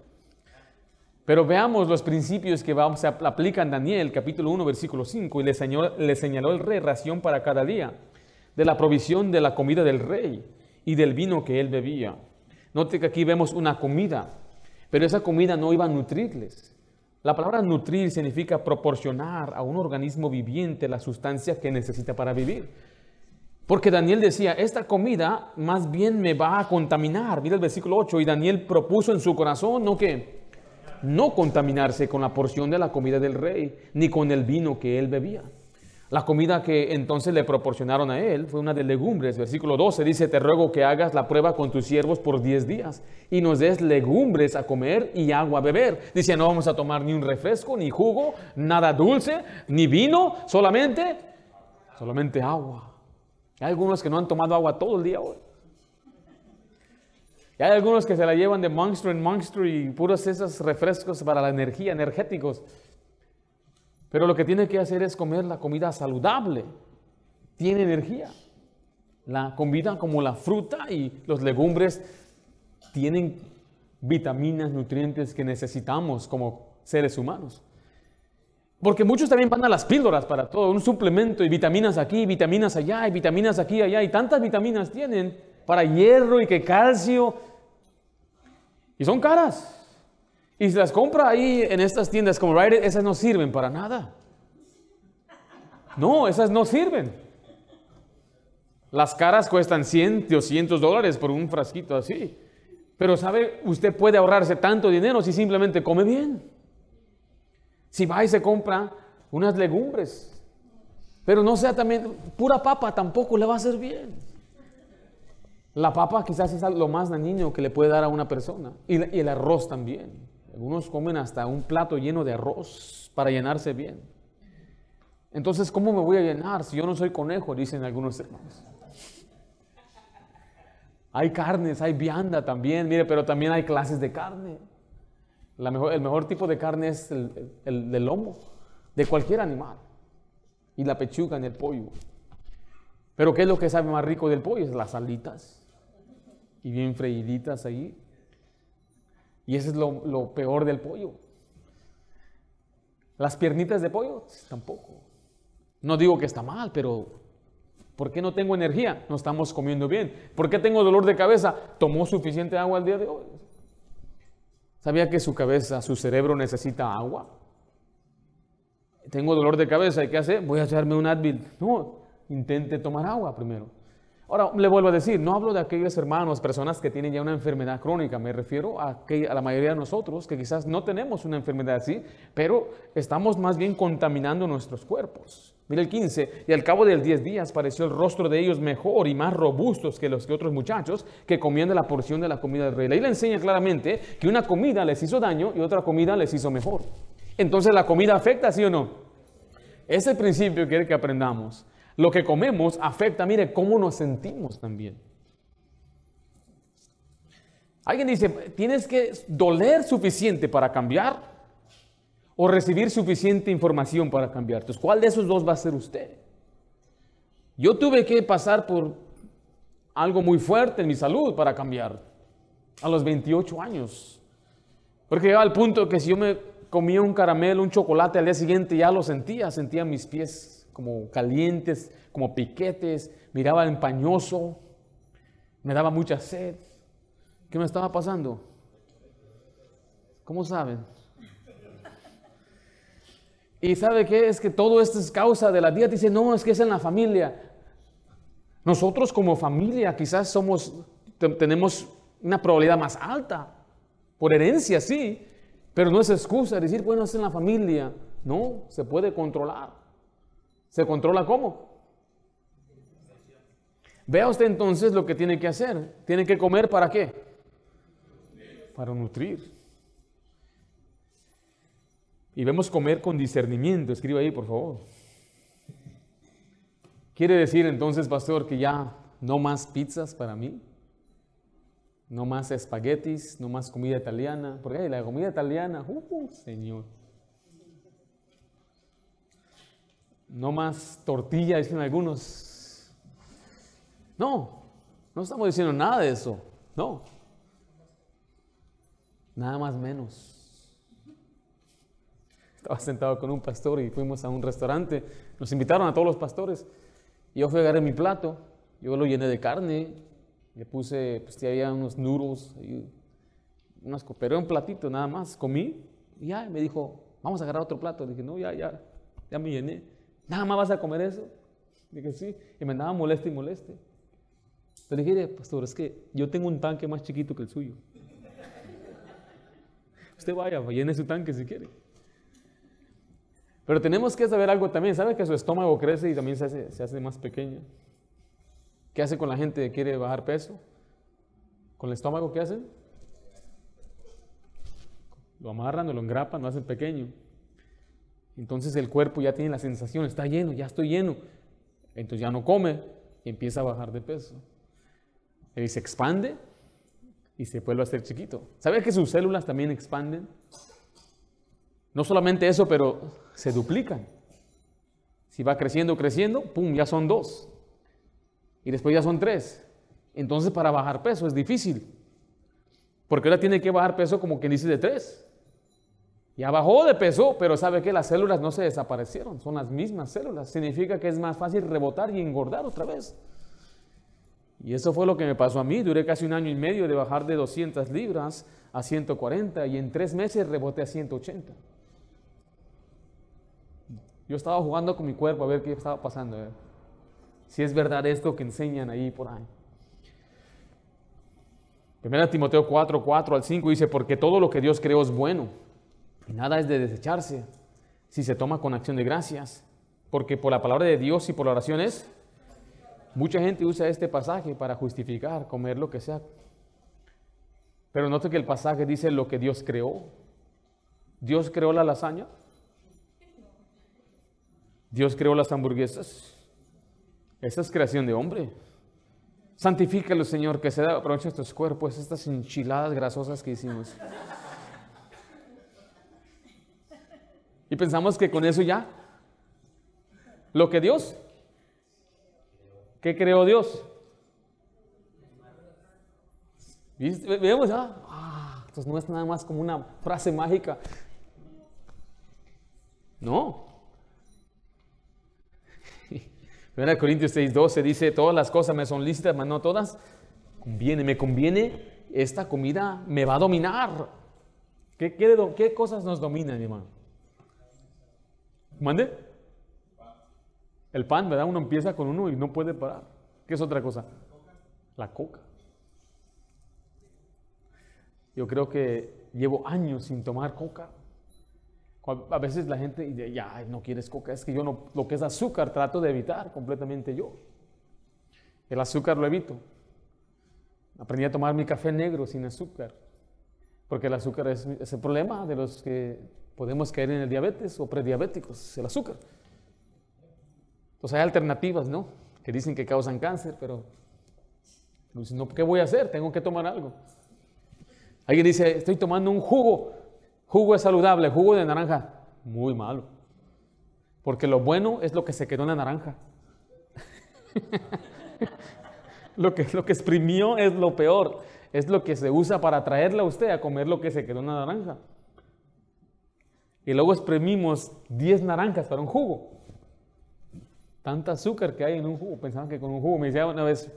Pero veamos los principios que vamos, se aplican Daniel, capítulo 1, versículo 5. Y le señaló, le señaló el rey ración para cada día, de la provisión de la comida del rey y del vino que él bebía Note que aquí vemos una comida, pero esa comida no iba a nutrirles. La palabra nutrir significa proporcionar a un organismo viviente la sustancia que necesita para vivir. Porque Daniel decía, esta comida más bien me va a contaminar. Mira el versículo 8, y Daniel propuso en su corazón, ¿no que No contaminarse con la porción de la comida del rey, ni con el vino que él bebía. La comida que entonces le proporcionaron a él fue una de legumbres. Versículo 12 dice, te ruego que hagas la prueba con tus siervos por 10 días y nos des legumbres a comer y agua a beber. Dice, no vamos a tomar ni un refresco, ni jugo, nada dulce, ni vino, solamente, solamente agua. Hay algunos que no han tomado agua todo el día hoy. Y hay algunos que se la llevan de monstruo en monstruo y puros esos refrescos para la energía, energéticos. Pero lo que tiene que hacer es comer la comida saludable. Tiene energía. La comida como la fruta y los legumbres tienen vitaminas, nutrientes que necesitamos como seres humanos. Porque muchos también van a las píldoras para todo, un suplemento y vitaminas aquí, vitaminas allá, y vitaminas aquí, allá, y tantas vitaminas tienen para hierro y que calcio. Y son caras. Y si las compra ahí en estas tiendas como Rite esas no sirven para nada. No, esas no sirven. Las caras cuestan 100, 200 dólares por un frasquito así. Pero sabe, usted puede ahorrarse tanto dinero si simplemente come bien. Si va y se compra unas legumbres. Pero no sea también, pura papa tampoco le va a hacer bien. La papa quizás es lo más dañino que le puede dar a una persona. Y, el arroz también. Algunos comen hasta un plato lleno de arroz para llenarse bien. Entonces, ¿cómo me voy a llenar si yo no soy conejo? Dicen algunos hermanos. Hay carnes, hay vianda también, mire, pero también hay clases de carne. el mejor tipo de carne es el, el, lomo, de cualquier animal. y la pechuga en el pollo. Pero ¿qué es lo que sabe más rico del pollo? Es las alitas. Y bien freíditas ahí. Y eso es lo, peor del pollo. Las piernitas de pollo, tampoco. No digo que está mal, pero ¿por qué no tengo energía? No estamos comiendo bien. ¿Por qué tengo dolor de cabeza? ¿Tomó suficiente agua el día de hoy? ¿Sabía que su cabeza, su cerebro necesita agua? Tengo dolor de cabeza, ¿y qué hacer? Voy a echarme un Advil. No, intente tomar agua primero. Ahora, le vuelvo a decir, no hablo de aquellos hermanos, personas que tienen ya una enfermedad crónica, me refiero a, a la mayoría de nosotros que quizás no tenemos una enfermedad así, pero estamos más bien contaminando nuestros cuerpos. Mira el 15, y al cabo de 10 días pareció el rostro de ellos mejor y más robustos que los que otros muchachos que comían de la porción de la comida del rey. Ahí le enseña claramente que una comida les hizo daño y otra comida les hizo mejor. Entonces la comida afecta, ¿sí o no? Ese principio quiere que aprendamos. Lo que comemos afecta, mire, cómo nos sentimos también. Alguien dice, tienes que doler suficiente para cambiar o recibir suficiente información para cambiar. Entonces, ¿cuál de esos dos va a ser usted? Yo tuve que pasar por algo muy fuerte en mi salud para cambiar a los 28 años. Porque llegaba al punto que si yo me comía un caramelo, un chocolate al día siguiente ya lo sentía, sentía mis pies como calientes, como piquetes, miraba empañoso, me daba mucha sed. ¿Qué me estaba pasando? ¿Cómo saben? Y sabe qué? Es que todo esto es causa de la dieta. Dice, no, es que es en la familia. Nosotros como familia quizás somos, tenemos una probabilidad más alta. Por herencia, sí. Pero no es excusa decir, bueno, es en la familia. No, se puede controlar. ¿Se controla cómo? Vea usted entonces lo que tiene que hacer. Tiene que comer para qué? Para nutrir. Y vemos comer con discernimiento. Escriba ahí, por favor. ¿Quiere decir entonces, pastor, que ya no más pizzas para mí? No más espaguetis, no más comida italiana. Porque la comida italiana, uh, Señor. No más tortilla, dicen algunos. No, no estamos diciendo nada de eso. No. Nada más menos. Estaba sentado con un pastor y fuimos a un restaurante. Nos invitaron a todos los pastores. Yo fui a agarrar mi plato. Yo lo llené de carne. Le puse, pues había unos noodles, unas, pero un platito nada más. Comí y ya me dijo, vamos a agarrar otro plato. dije, no, ya, ya, ya me llené. ¿Nada más vas a comer eso? Dije, sí. Y me andaba moleste y moleste. Le dije, pastor, es que yo tengo un tanque más chiquito que el suyo. Usted vaya, llene su tanque si quiere. Pero tenemos que saber algo también. ¿Sabe que su estómago crece y también se hace, se hace más pequeño? ¿Qué hace con la gente que quiere bajar peso? ¿Con el estómago qué hacen? Lo amarran o lo engrapan, lo hacen pequeño. Entonces el cuerpo ya tiene la sensación, está lleno, ya estoy lleno. Entonces ya no come y empieza a bajar de peso. Y se expande y se vuelve a hacer chiquito. ¿Sabe que sus células también expanden? No solamente eso, pero se duplican. Si va creciendo, creciendo, ¡pum! Ya son dos. Y después ya son tres. Entonces para bajar peso es difícil. Porque ahora tiene que bajar peso como quien dice de tres. Ya bajó de peso, pero sabe que las células no se desaparecieron, son las mismas células. Significa que es más fácil rebotar y engordar otra vez. Y eso fue lo que me pasó a mí. Duré casi un año y medio de bajar de 200 libras a 140 y en tres meses reboté a 180. Yo estaba jugando con mi cuerpo a ver qué estaba pasando. Eh. Si es verdad esto que enseñan ahí por ahí. Primera Timoteo 4, 4 al 5 dice, porque todo lo que Dios creó es bueno nada es de desecharse si se toma con acción de gracias, porque por la palabra de Dios y por la oración es, mucha gente usa este pasaje para justificar, comer lo que sea. Pero note que el pasaje dice lo que Dios creó. Dios creó la lasaña. Dios creó las hamburguesas. Esa es creación de hombre. Santifícalo, Señor, que se da aprovecho estos cuerpos, estas enchiladas grasosas que hicimos. Y pensamos que con eso ya. Lo que Dios, ¿qué creó Dios? Vemos, ah, ah, entonces no es nada más como una frase mágica. No. 1 Corintios 6:12 dice, todas las cosas me son lícitas, mas no todas conviene, me conviene, esta comida me va a dominar. ¿Qué, qué, cosas nos dominan, mi hermano? ¿Mande? El pan, ¿verdad? Uno empieza con uno y no puede parar. ¿Qué es otra cosa? La coca. Yo creo que llevo años sin tomar coca. A veces la gente dice, ya, no quieres coca. Es que yo no, lo que es azúcar trato de evitar completamente yo. El azúcar lo evito. Aprendí a tomar mi café negro sin azúcar. Porque el azúcar es, el problema de los que podemos caer en el diabetes o prediabéticos, el azúcar. Entonces hay alternativas, ¿no? Que dicen que causan cáncer, pero no, ¿qué voy a hacer? Tengo que tomar algo. Alguien dice, estoy tomando un jugo. Jugo es saludable, jugo de naranja. Muy malo. Porque lo bueno es lo que se quedó en la naranja. lo, que, lo que exprimió es lo peor. Es lo que se usa para traerle a usted a comer lo que se quedó en la naranja. Y luego exprimimos 10 naranjas para un jugo. Tanta azúcar que hay en un jugo. Pensaban que con un jugo, me decía una vez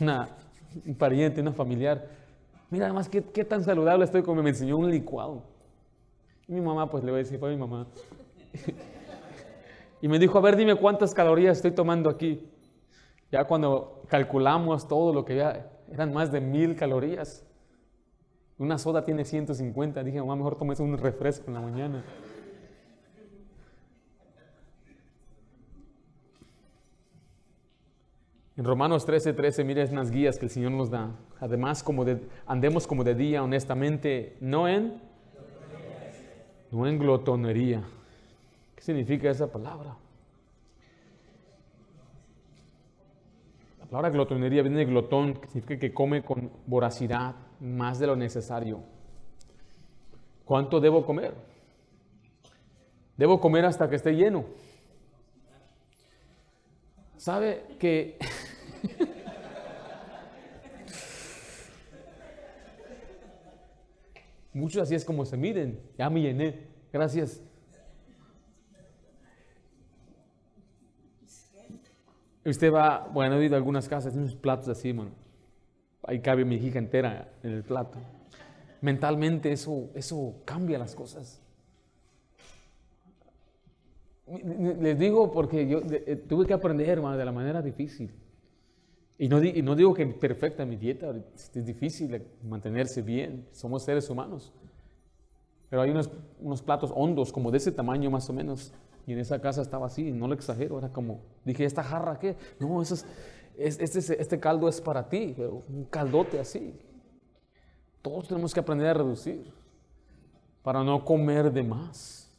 una, un pariente, una familiar, Mira, además, ¿qué, qué tan saludable estoy como me enseñó un licuado. Y mi mamá, pues le voy a decir, fue mi mamá. y me dijo, a ver, dime cuántas calorías estoy tomando aquí. Ya cuando calculamos todo lo que ya eran más de mil calorías. Una soda tiene 150. Dije, mamá, mejor tomes un refresco en la mañana. En Romanos 13, 13, mira unas guías que el Señor nos da. Además, como andemos como de día, honestamente, no en, no en glotonería. ¿Qué significa esa palabra? La palabra glotonería viene de glotón, que significa que come con voracidad, más de lo necesario. ¿Cuánto debo comer? Debo comer hasta que esté lleno. ¿Sabe que Muchos así es como se miden. Ya me llené. Gracias. Usted va, bueno, he ido a algunas casas, unos platos así, man. Ahí cabe mi hija entera en el plato. Mentalmente eso, eso cambia las cosas. Les digo porque yo eh, tuve que aprender, hermano, de la manera difícil. Y no, digo que perfecta mi dieta, es difícil mantenerse bien, somos seres humanos. Pero hay unos, unos, platos hondos, como de ese tamaño más o menos. Y en esa casa estaba así, no lo exagero, era como, dije, ¿esta jarra qué? No, eso es, este, este caldo es para ti, pero un caldote así. Todos tenemos que aprender a reducir para no comer de más.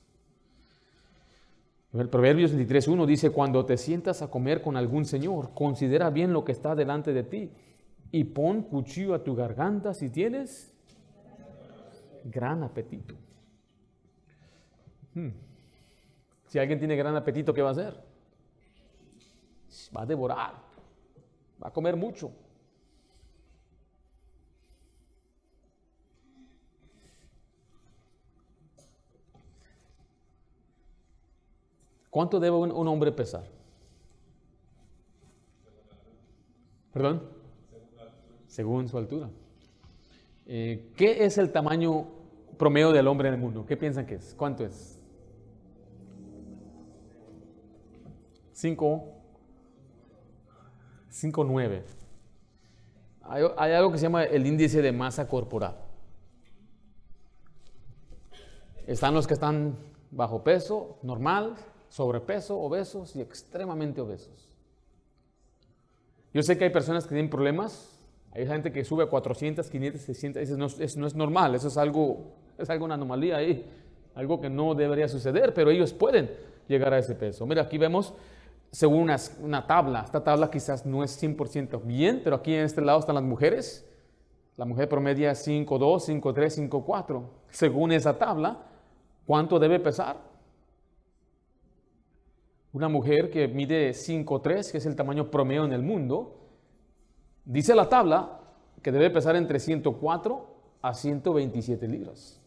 El Proverbios 23.1 dice, cuando te sientas a comer con algún señor, considera bien lo que está delante de ti y pon cuchillo a tu garganta si tienes gran apetito. Hmm. Si alguien tiene gran apetito, ¿qué va a hacer? Va a devorar, va a comer mucho. ¿Cuánto debe un, hombre pesar? ¿Perdón? Según su altura. Eh, ¿Qué es el tamaño promedio del hombre en el mundo? ¿Qué piensan que es? ¿Cuánto es? Cinco. Cinco nueve. Hay, hay algo que se llama el índice de masa corporal. Están los que están bajo peso, normal, sobrepeso, obesos y extremadamente obesos. Yo sé que hay personas que tienen problemas, hay gente que sube a 400, 500, 600, eso no, eso no es normal, eso es algo, es algo una anomalía ahí, algo que no debería suceder, pero ellos pueden llegar a ese peso. Mira, aquí vemos según una, tabla, esta tabla quizás no es 100% bien, pero aquí en este lado están las mujeres, la mujer promedia 5,2, 5,3, 5,4. Según esa tabla, ¿cuánto debe pesar? Una mujer que mide 5'3, que es el tamaño promedio en el mundo, dice la tabla que debe pesar entre 104 a 127 libras.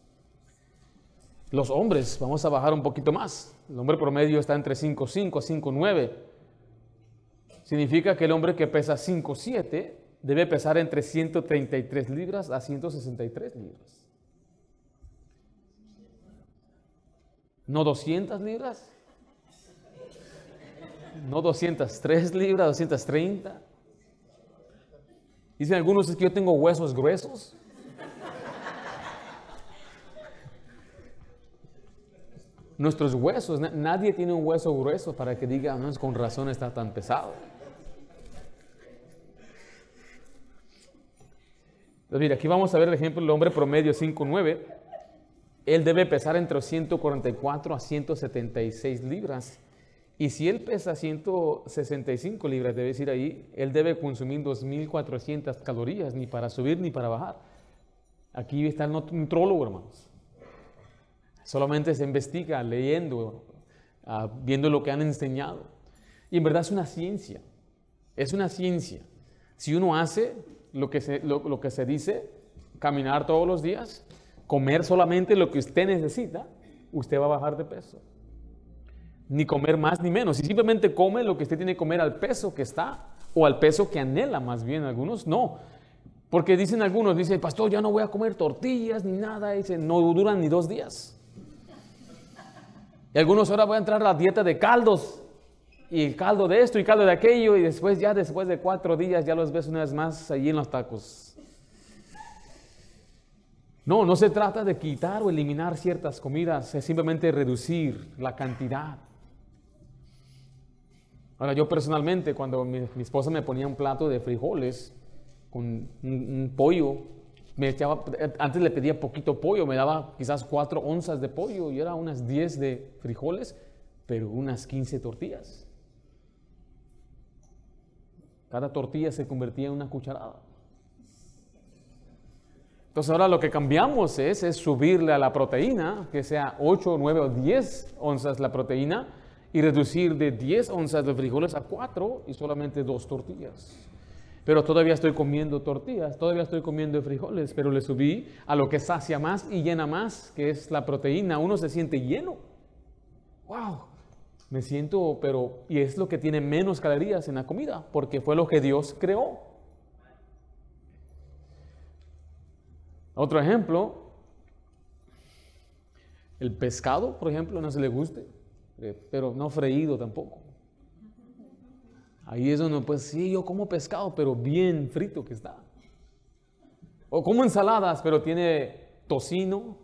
Los hombres, vamos a bajar un poquito más. El hombre promedio está entre 5'5 a 5'9. Significa que el hombre que pesa 5'7 debe pesar entre 133 libras a 163 libras. ¿No 200 libras? ¿No 203 libras, 230? Dicen algunos es que yo tengo huesos gruesos. Nuestros huesos, nadie tiene un hueso grueso para que diga, no, es con razón está tan pesado. Entonces, mira, aquí vamos a ver el ejemplo del hombre promedio 5'9". Él debe pesar entre 144 a 176 libras. Y si él pesa 165 libras, debe decir ahí, él debe consumir 2.400 calorías, ni para subir ni para bajar. Aquí está el nutrólogo, hermanos. Solamente se investiga leyendo, ah, viendo lo que han enseñado. Y en verdad es una ciencia. Es una ciencia. Si uno hace lo que se, dice, caminar todos los días, comer solamente lo que usted necesita, usted va a bajar de peso ni comer más ni menos. Si simplemente come lo que usted tiene que comer al peso que está, o al peso que anhela más bien algunos, no. Porque dicen algunos, dice, pastor, ya no voy a comer tortillas ni nada, dice, no duran ni dos días. Y algunos ahora voy a entrar a la dieta de caldos, y caldo de esto y caldo de aquello, y después ya después de cuatro días ya los ves una vez más allí en los tacos. No, no se trata de quitar o eliminar ciertas comidas, es simplemente reducir la cantidad. Ahora, yo personalmente, cuando mi, esposa me ponía un plato de frijoles con un, pollo, me echaba, antes le pedía poquito pollo, me daba quizás cuatro onzas de pollo y era unas 10 de frijoles, pero unas 15 tortillas. Cada tortilla se convertía en una cucharada. Entonces ahora lo que cambiamos es, es subirle a la proteína, que sea 8, 9 o 10 onzas la proteína, y reducir de 10 onzas de frijoles a 4 y solamente dos tortillas. Pero todavía estoy comiendo tortillas, todavía estoy comiendo frijoles, pero le subí a lo que sacia más y llena más, que es la proteína. Uno se siente lleno. ¡Wow! Me siento, pero, y es lo que tiene menos calorías en la comida, porque fue lo que Dios creó. Otro ejemplo, el pescado, por ejemplo, no se le guste. Eh, pero no freído tampoco. Ahí es donde, pues sí, yo como pescado, pero bien frito que está. O como ensaladas, pero tiene tocino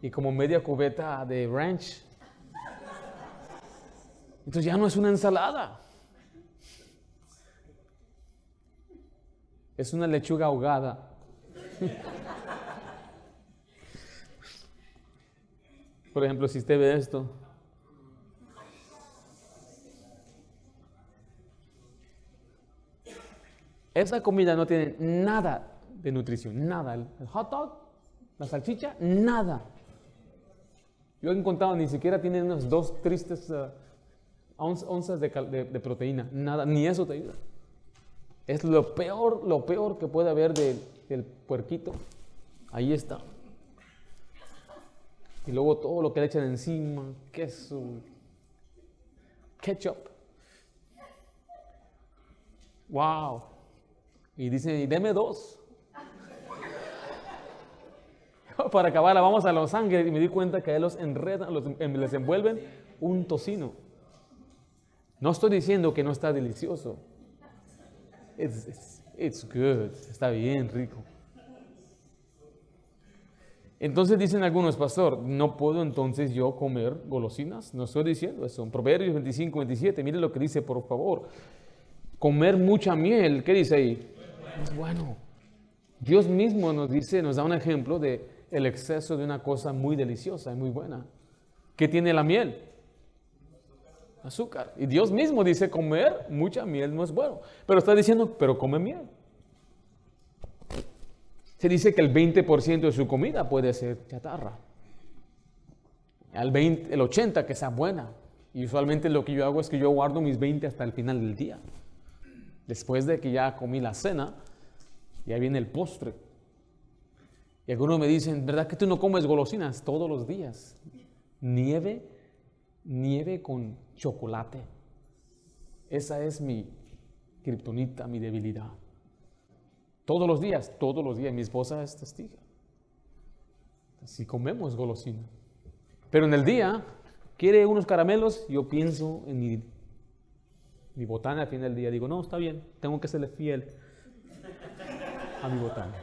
y como media cubeta de ranch. Entonces ya no es una ensalada. Es una lechuga ahogada. Por ejemplo, si usted ve esto, Esa comida no tiene nada de nutrición, nada. El hot dog, la salchicha, nada. Yo he encontrado, ni siquiera tiene unas dos tristes uh, onzas de, proteína, nada, ni eso te ayuda. Es lo peor, lo peor que puede haber del puerquito. Ahí está. Y luego todo lo que le echan encima, queso, ketchup. Wow. Y dice, y deme dos. Para acabarla, vamos a Los Ángeles y me di cuenta que los enredan, los, em, les envuelven un tocino. No estoy diciendo que no está delicioso. It's, it's good, está bien rico. Entonces dicen algunos, pastor, no puedo entonces yo comer golosinas. No estoy diciendo eso. En Proverbios 25, 27, mire lo que dice, por favor. Comer mucha miel, ¿qué dice ahí? Es bueno. Dios mismo nos dice, nos da un ejemplo de el exceso de una cosa muy deliciosa y muy buena. ¿Qué tiene la miel? Azúcar. Y Dios mismo dice, comer mucha miel no es bueno. Pero está diciendo, pero come miel. Se dice que el 20% de su comida puede ser chatarra. El, 20, el 80% que sea buena. Y usualmente lo que yo hago es que yo guardo mis 20 hasta el final del día. Después de que ya comí la cena, ya viene el postre. Y algunos me dicen, ¿verdad que tú no comes golosinas todos los días? Nieve, nieve con chocolate. Esa es mi kriptonita, mi debilidad. Todos los días, todos los días. Mi esposa es testiga. Si comemos golosina. Pero en el día, quiere unos caramelos, yo pienso en mi, mi botana al fin del día. Digo, no, está bien, tengo que serle fiel a mi botana.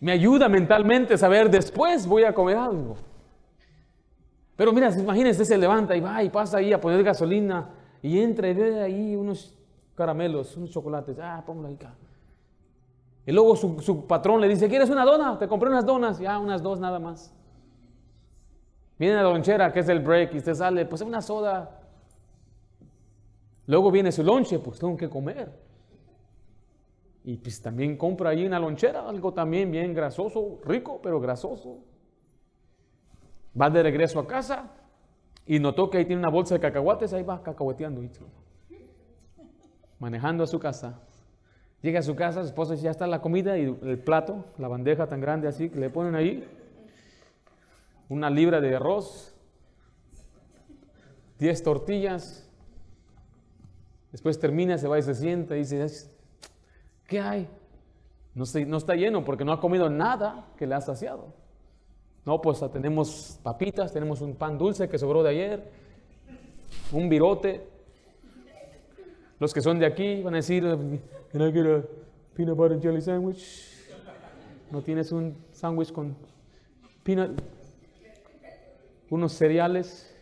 Me ayuda mentalmente a saber, después voy a comer algo. Pero mira, imagínense, se levanta y va y pasa ahí a poner gasolina y entra y ve ahí unos caramelos, unos chocolates. Ah, póngalo ahí acá. Y luego su, patrón le dice, ¿quieres una dona? Te compré unas donas. Ya, unas dos nada más. Viene la lonchera, que es el break, y usted sale, pues una soda. Luego viene su lonche, pues tengo que comer. Y pues también compra ahí una lonchera, algo también bien grasoso, rico, pero grasoso. Va de regreso a casa y notó que ahí tiene una bolsa de cacahuates, ahí va cacahueteando. Manejando a su casa. Llega a su casa, su esposa dice, ya está la comida y el plato, la bandeja tan grande así, que le ponen ahí una libra de arroz, 10 tortillas. Después termina, se va y se sienta y dice, ¿qué hay? No, está lleno porque no ha comido nada que le ha saciado. No, pues tenemos papitas, tenemos un pan dulce que sobró de ayer, un virote. Los que son de aquí van a decir, Can I get a peanut butter jelly sandwich? ¿No tienes un sándwich con peanut? Unos cereales,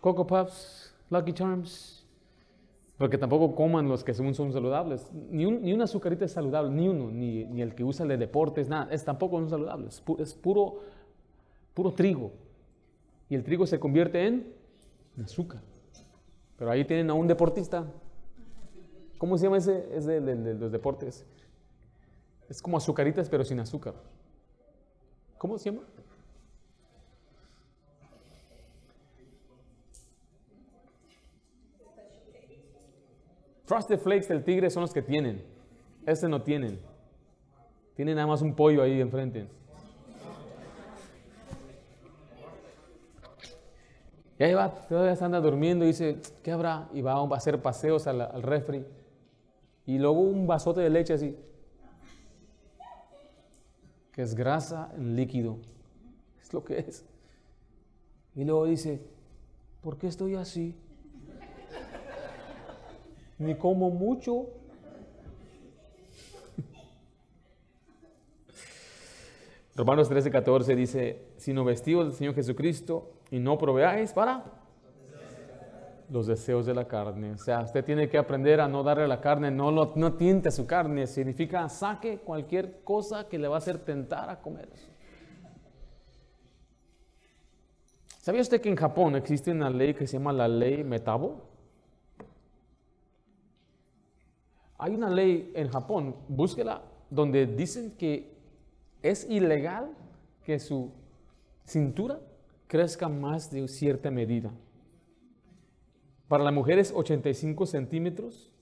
Coco Puffs, Lucky Charms. Porque tampoco coman los que son, son saludables. Ni, un, ni una azucarita es saludable, ni uno, ni, ni, el que usa el de deportes, nada. Es tampoco son saludables. Es, puro, puro trigo. Y el trigo se convierte en azúcar. Pero ahí tienen a un deportista ¿Cómo se llama ese? Es de, los deportes. Es como azucaritas, pero sin azúcar. ¿Cómo se llama? Frosted Flakes del tigre son los que tienen. Este no tienen. Tienen nada más un pollo ahí enfrente. Y ahí va, todavía se anda durmiendo y dice, ¿qué habrá? Y va a hacer paseos al, al refri y luego un vasote de leche así, que es grasa en líquido. Es lo que es. Y luego dice, ¿por qué estoy así? Ni como mucho. Romanos 13, 14 dice, sino vestidos del Señor Jesucristo y no proveáis para los deseos de la carne. O sea, usted tiene que aprender a no darle a la carne, no, no tiente su carne. Significa saque cualquier cosa que le va a hacer tentar a comer. ¿Sabía usted que en Japón existe una ley que se llama la ley Metabo? Hay una ley en Japón, búsquela, donde dicen que es ilegal que su cintura crezca más de cierta medida. Para la mujer es 85 centímetros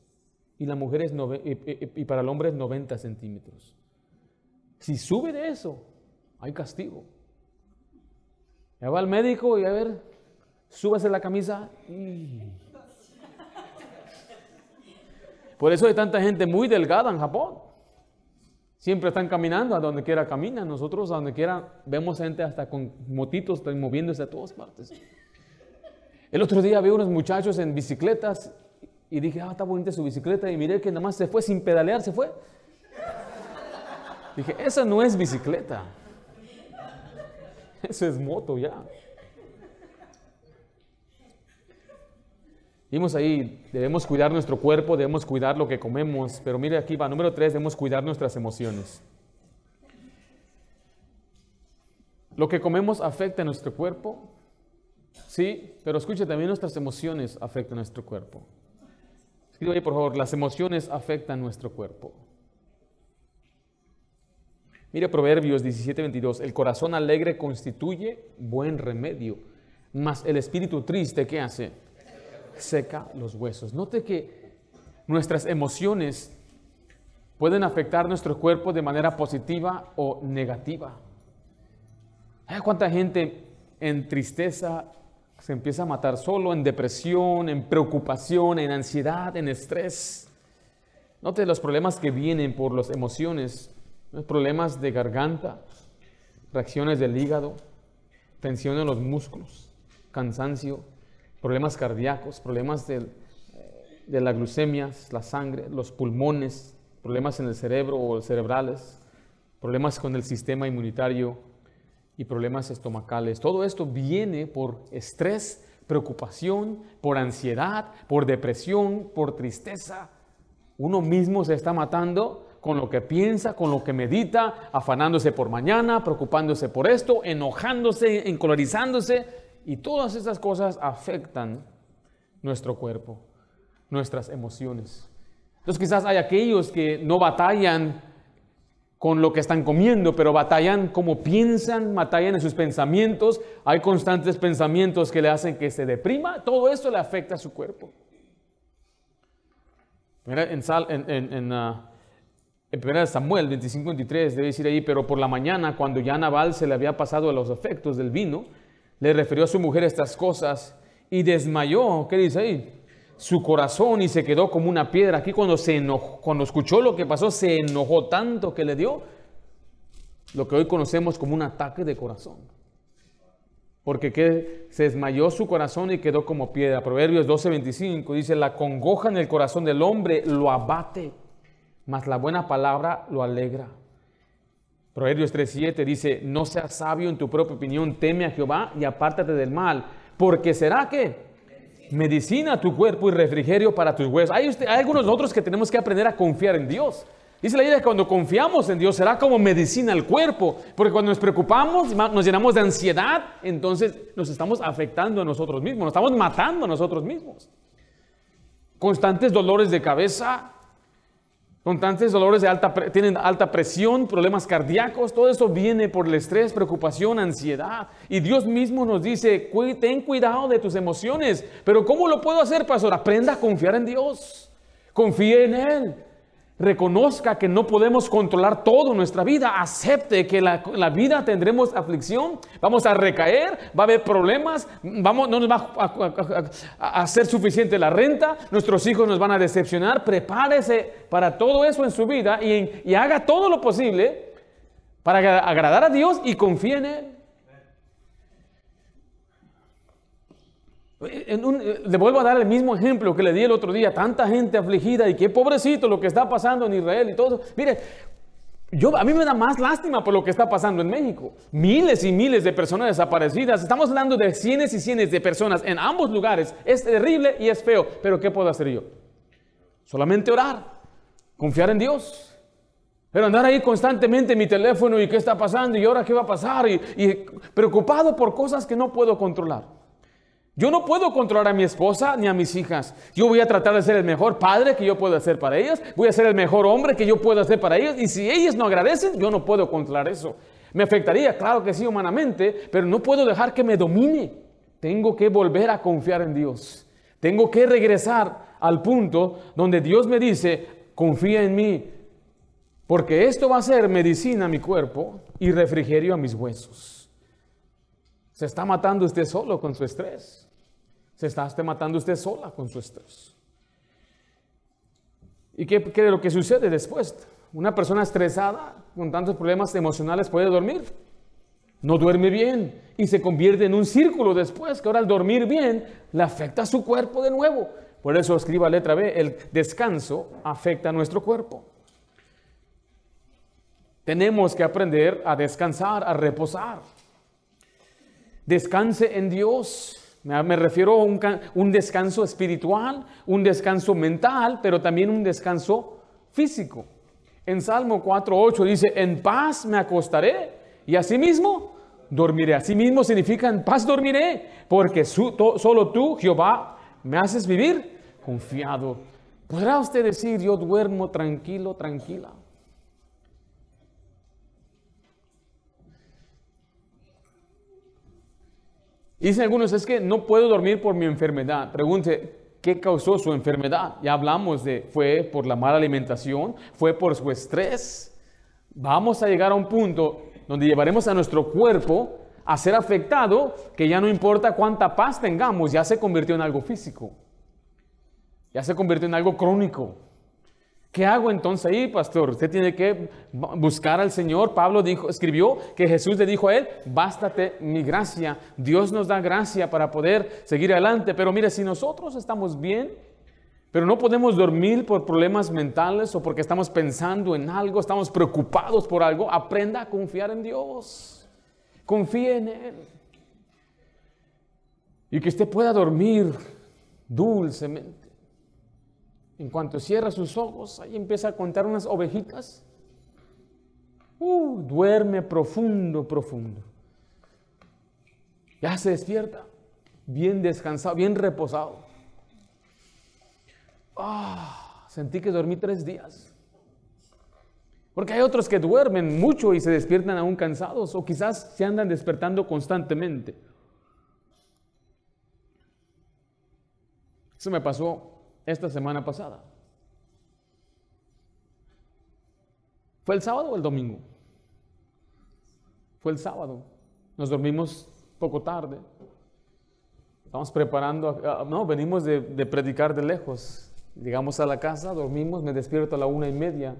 y, la mujer es y para el hombre es 90 centímetros. Si sube de eso, hay castigo. Ya va al médico y a ver, súbase la camisa. Por eso hay tanta gente muy delgada en Japón. Siempre están caminando, a donde quiera caminan. Nosotros a donde quiera vemos gente hasta con motitos moviéndose a todas partes. El otro día vi unos muchachos en bicicletas y dije, ah, está bonita su bicicleta. Y miré que nada más se fue sin pedalear, se fue. Dije, esa no es bicicleta. Eso es moto ya. Vimos ahí, debemos cuidar nuestro cuerpo, debemos cuidar lo que comemos, pero mire aquí va, número tres, debemos cuidar nuestras emociones. Lo que comemos afecta a nuestro cuerpo, Sí, pero escuche, también nuestras emociones afectan nuestro cuerpo. Escribe ahí, por favor, las emociones afectan nuestro cuerpo. Mire Proverbios 17:22, el corazón alegre constituye buen remedio, Mas el espíritu triste, ¿qué hace? Seca los huesos. Note que nuestras emociones pueden afectar nuestro cuerpo de manera positiva o negativa. ¿Hay cuánta gente en tristeza se empieza a matar solo, en depresión, en preocupación, en ansiedad, en estrés? Note los problemas que vienen por las emociones, problemas de garganta, reacciones del hígado, tensión en los músculos, cansancio, problemas cardíacos, problemas de la glucemia, la sangre, los pulmones, problemas en el cerebro o cerebrales, problemas con el sistema inmunitario y problemas estomacales. Todo esto viene por estrés, preocupación, por ansiedad, por depresión, por tristeza. Uno mismo se está matando con lo que piensa, con lo que medita, afanándose por mañana, preocupándose por esto, enojándose, encolorizándose. Y todas esas cosas afectan nuestro cuerpo, nuestras emociones. Entonces quizás hay aquellos que no batallan con lo que están comiendo, pero batallan como piensan, batallan en sus pensamientos. Hay constantes pensamientos que le hacen que se deprima. Todo eso le afecta a su cuerpo. En, en, en, en, uh, en 1 Samuel 25-23 debe decir ahí, pero por la mañana, cuando ya Nabal se le había pasado los efectos del vino, le refirió a su mujer estas cosas y desmayó. ¿Qué dice ahí? su corazón y se quedó como una piedra. Aquí cuando se enojó, cuando escuchó lo que pasó, se enojó tanto que le dio lo que hoy conocemos como un ataque de corazón. Porque que se desmayó su corazón y quedó como piedra. Proverbios 12:25 dice, la congoja en el corazón del hombre lo abate, mas la buena palabra lo alegra. Proverbios 3:7 dice, no seas sabio en tu propia opinión, teme a Jehová y apártate del mal, porque será que medicina a tu cuerpo y refrigerio para tus huesos. Hay, algunos otros que tenemos que aprender a confiar en Dios. Dice la idea que cuando confiamos en Dios será como medicina al cuerpo, porque cuando nos preocupamos, nos llenamos de ansiedad, entonces nos estamos afectando a nosotros mismos, nos estamos matando a nosotros mismos. Constantes dolores de cabeza, constantes dolores de alta, tienen alta presión, problemas cardíacos, todo eso viene por el estrés, preocupación, ansiedad. Y Dios mismo nos dice, ten cuidado de tus emociones. Pero ¿cómo lo puedo hacer, pastor? Aprenda a confiar en Dios. Confíe en Él reconozca que no podemos controlar todo nuestra vida, acepte que la, vida tendremos aflicción, vamos a recaer, va a haber problemas, vamos, no nos va a, a, ser suficiente la renta, nuestros hijos nos van a decepcionar, prepárese para todo eso en su vida y, y haga todo lo posible para agradar a Dios y confíe en Él. Eh, le vuelvo a dar el mismo ejemplo que le di el otro día, tanta gente afligida y qué pobrecito lo que está pasando en Israel y todo. Mire, yo, a mí me da más lástima por lo que está pasando en México. Miles y miles de personas desaparecidas. Estamos hablando de cientos y cientos de personas en ambos lugares. Es terrible y es feo. Pero ¿qué puedo hacer yo? Solamente orar, confiar en Dios. Pero andar ahí constantemente en mi teléfono y qué está pasando y ahora qué va a pasar y preocupado por cosas que no puedo controlar. Yo no puedo controlar a mi esposa ni a mis hijas. Yo voy a tratar de ser el mejor padre que yo pueda hacer para ellas. Voy a ser el mejor hombre que yo pueda hacer para ellas. Y si ellas no agradecen, yo no puedo controlar eso. Me afectaría, claro que sí, humanamente, pero no puedo dejar que me domine. Tengo que volver a confiar en Dios. Tengo que regresar al punto donde Dios me dice, confía en mí, porque esto va a ser medicina a mi cuerpo y refrigerio a mis huesos. Se está matando usted solo con su estrés. Se está matando usted sola con su estrés. ¿Y qué, qué es lo que sucede después? Una persona estresada con tantos problemas emocionales puede dormir. No duerme bien y se convierte en un círculo después, que ahora al dormir bien le afecta a su cuerpo de nuevo. Por eso escriba letra B, el descanso afecta a nuestro cuerpo. Tenemos que aprender a descansar, a reposar. Descanse en Dios. Me refiero a un, descanso espiritual, un descanso mental, pero también un descanso físico. En Salmo 4.8 dice, en paz me acostaré y asimismo dormiré. Asimismo significa en paz dormiré, porque solo tú, Jehová, me haces vivir confiado. ¿Podrá usted decir, yo duermo tranquilo, tranquila? Dicen algunos, es que no puedo dormir por mi enfermedad. Pregunte, ¿qué causó su enfermedad? Ya hablamos de, fue por la mala alimentación, fue por su estrés. Vamos a llegar a un punto donde llevaremos a nuestro cuerpo a ser afectado, que ya no importa cuánta paz tengamos, ya se convirtió en algo físico. Ya se convirtió en algo crónico. ¿Qué hago entonces ahí, pastor? Usted tiene que buscar al Señor. Pablo dijo, escribió que Jesús le dijo a él, bástate mi gracia. Dios nos da gracia para poder seguir adelante. Pero mire, si nosotros estamos bien, pero no podemos dormir por problemas mentales o porque estamos pensando en algo, estamos preocupados por algo, aprenda a confiar en Dios. Confíe en Él. Y que usted pueda dormir dulcemente. En cuanto cierra sus ojos, ahí empieza a contar unas ovejitas. Uh, duerme profundo, profundo. Ya se despierta, bien descansado, bien reposado. Ah, sentí que dormí tres días. Porque hay otros que duermen mucho y se despiertan aún cansados o quizás se andan despertando constantemente. Eso me pasó esta semana pasada. ¿Fue el sábado o el domingo? Fue el sábado. Nos dormimos poco tarde. Estamos preparando, no, venimos de, predicar de lejos. Llegamos a la casa, dormimos, me despierto a la una y media.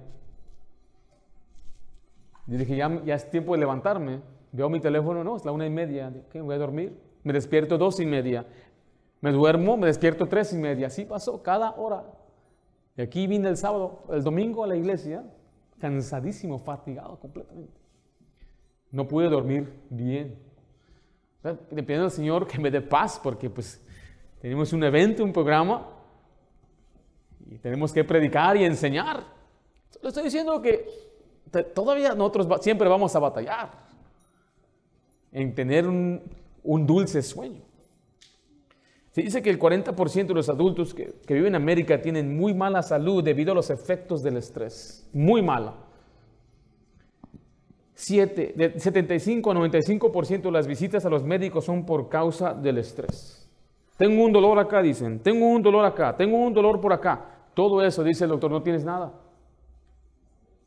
Dije, ya, ya es tiempo de levantarme. Veo mi teléfono, no, es la una y media. ¿Qué? Voy a dormir. Me despierto dos y media. Me duermo, me despierto tres y media. Así pasó cada hora. Y aquí vine el sábado, el domingo a la iglesia, cansadísimo, fatigado completamente. No pude dormir bien. Le pido al Señor que me dé paz porque pues tenemos un evento, un programa y tenemos que predicar y enseñar. Le estoy diciendo que todavía nosotros siempre vamos a batallar en tener un, un dulce sueño. Se dice que el 40% de los adultos que, viven en América tienen muy mala salud debido a los efectos del estrés. Muy mala. 7, de 75 a 95% de las visitas a los médicos son por causa del estrés. Tengo un dolor acá, dicen. Tengo un dolor acá. Tengo un dolor por acá. Todo eso, dice el doctor, no tienes nada.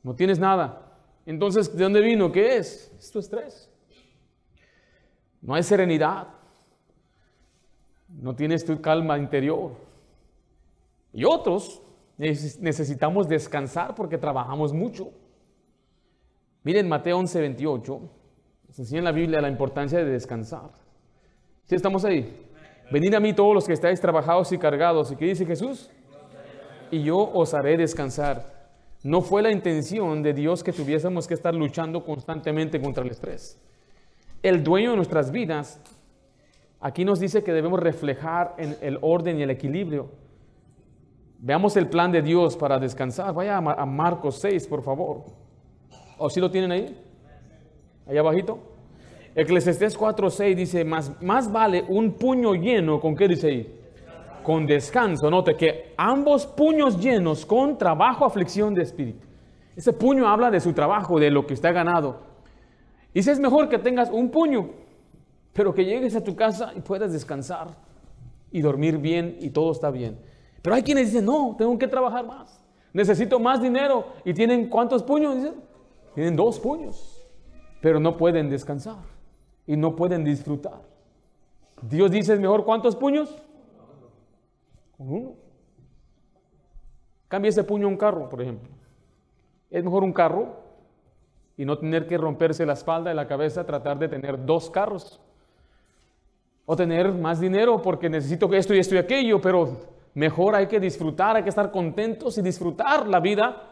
No tienes nada. Entonces, ¿de dónde vino? ¿Qué es? Es tu estrés. No hay serenidad no tienes tu calma interior. Y otros necesitamos descansar porque trabajamos mucho. Miren Mateo 11, 28, nos enseña en la Biblia la importancia de descansar. ¿Sí estamos ahí? Venid a mí todos los que estáis trabajados y cargados. ¿Y qué dice Jesús? Y yo os haré descansar. No fue la intención de Dios que tuviésemos que estar luchando constantemente contra el estrés. El dueño de nuestras vidas Aquí nos dice que debemos reflejar en el orden y el equilibrio. Veamos el plan de Dios para descansar. Vaya a Marcos 6, por favor. ¿O si lo tienen ahí? Ahí abajito. Eclesiastés 4.6 dice, más, más vale un puño lleno, ¿con qué dice ahí? Con descanso. Note que ambos puños llenos con trabajo, aflicción de espíritu. Ese puño habla de su trabajo, de lo que está ganado. Dice, es mejor que tengas un puño pero que llegues a tu casa y puedas descansar y dormir bien y todo está bien. Pero hay quienes dicen, no, tengo que trabajar más. Necesito más dinero. ¿Y tienen cuántos puños? tienen dos puños. Pero no pueden descansar y no pueden disfrutar. Dios dice, ¿es mejor cuántos puños? Con uno. Cambia ese puño a un carro, por ejemplo. Es mejor un carro y no tener que romperse la espalda y la cabeza, tratar de tener dos carros o tener más dinero porque necesito esto y esto y aquello, pero mejor hay que disfrutar, hay que estar contentos y disfrutar la vida,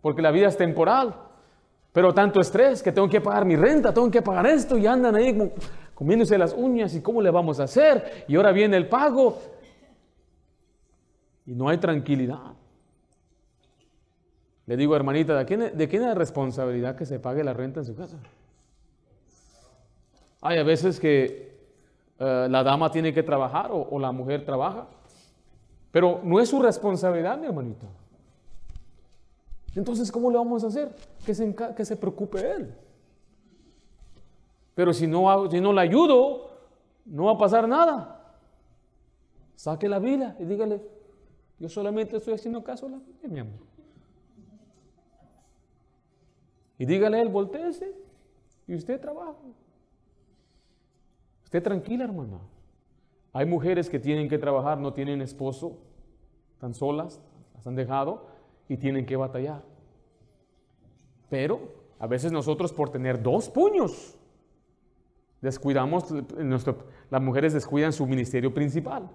porque la vida es temporal. Pero tanto estrés que tengo que pagar mi renta, tengo que pagar esto y andan ahí comiéndose las uñas y cómo le vamos a hacer y ahora viene el pago y no hay tranquilidad. Le digo, hermanita, ¿de quién, ¿de quién es la responsabilidad que se pague la renta en su casa? Hay a veces que eh, la dama tiene que trabajar o, la mujer trabaja. Pero no es su responsabilidad, mi hermanito. Entonces, ¿cómo le vamos a hacer? Que se, que se preocupe él. Pero si no, si no le ayudo, no va a pasar nada. Saque la Biblia y dígale, yo solamente estoy haciendo caso a la Biblia, mi amor. Y dígale él, volteese y usted trabaja. Usted tranquila, hermana. Hay mujeres que tienen que trabajar, no tienen esposo, están solas, las han dejado y tienen que batallar. Pero a veces nosotros por tener dos puños, descuidamos, las mujeres descuidan su ministerio principal.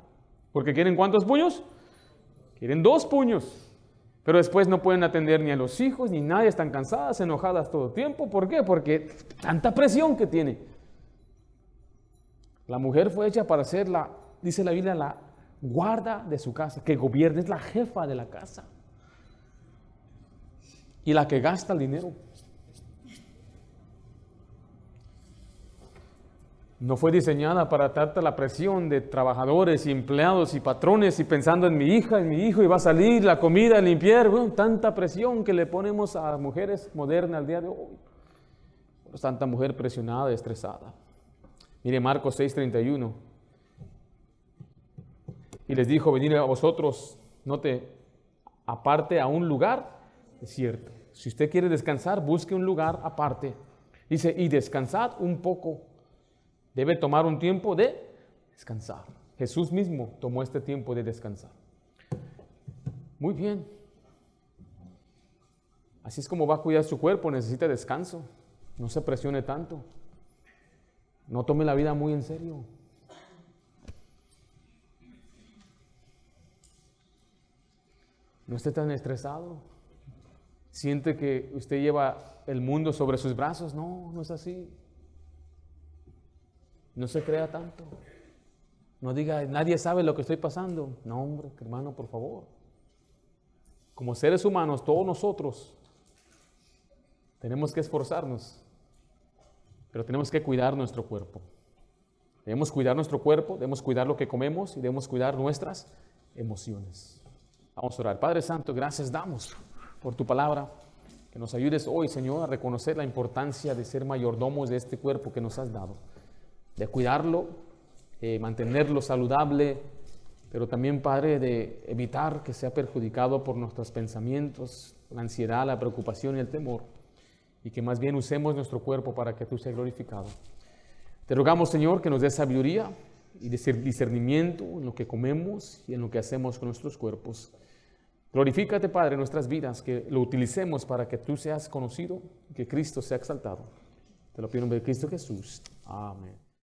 Porque quieren cuántos puños? Quieren dos puños. Pero después no pueden atender ni a los hijos, ni nadie, están cansadas, enojadas todo el tiempo. ¿Por qué? Porque tanta presión que tiene. La mujer fue hecha para ser la, dice la Biblia, la guarda de su casa, que gobierne, es la jefa de la casa. Y la que gasta el dinero. No fue diseñada para tanta la presión de trabajadores y empleados y patrones y pensando en mi hija, en mi hijo y va a salir la comida, limpiar. Bueno, tanta presión que le ponemos a mujeres modernas al día de hoy. tanta mujer presionada estresada. Mire Marcos 6:31. Y les dijo, venid a vosotros, no te aparte a un lugar desierto. Si usted quiere descansar, busque un lugar aparte. Dice, y descansad un poco Debe tomar un tiempo de descansar. Jesús mismo tomó este tiempo de descansar. Muy bien. Así es como va a cuidar su cuerpo, necesita descanso. No se presione tanto. No tome la vida muy en serio. No esté tan estresado. Siente que usted lleva el mundo sobre sus brazos. No, no es así. No se crea tanto. No diga, nadie sabe lo que estoy pasando. No, hombre, hermano, por favor. Como seres humanos, todos nosotros tenemos que esforzarnos, pero tenemos que cuidar nuestro cuerpo. Debemos cuidar nuestro cuerpo, debemos cuidar lo que comemos y debemos cuidar nuestras emociones. Vamos a orar. Padre Santo, gracias damos por tu palabra. Que nos ayudes hoy, Señor, a reconocer la importancia de ser mayordomos de este cuerpo que nos has dado de cuidarlo, eh, mantenerlo saludable, pero también, Padre, de evitar que sea perjudicado por nuestros pensamientos, la ansiedad, la preocupación y el temor, y que más bien usemos nuestro cuerpo para que tú seas glorificado. Te rogamos, Señor, que nos dé sabiduría y discernimiento en lo que comemos y en lo que hacemos con nuestros cuerpos. Glorifícate, Padre, en nuestras vidas, que lo utilicemos para que tú seas conocido que Cristo sea exaltado. Te lo pido en nombre de Cristo Jesús. Amén.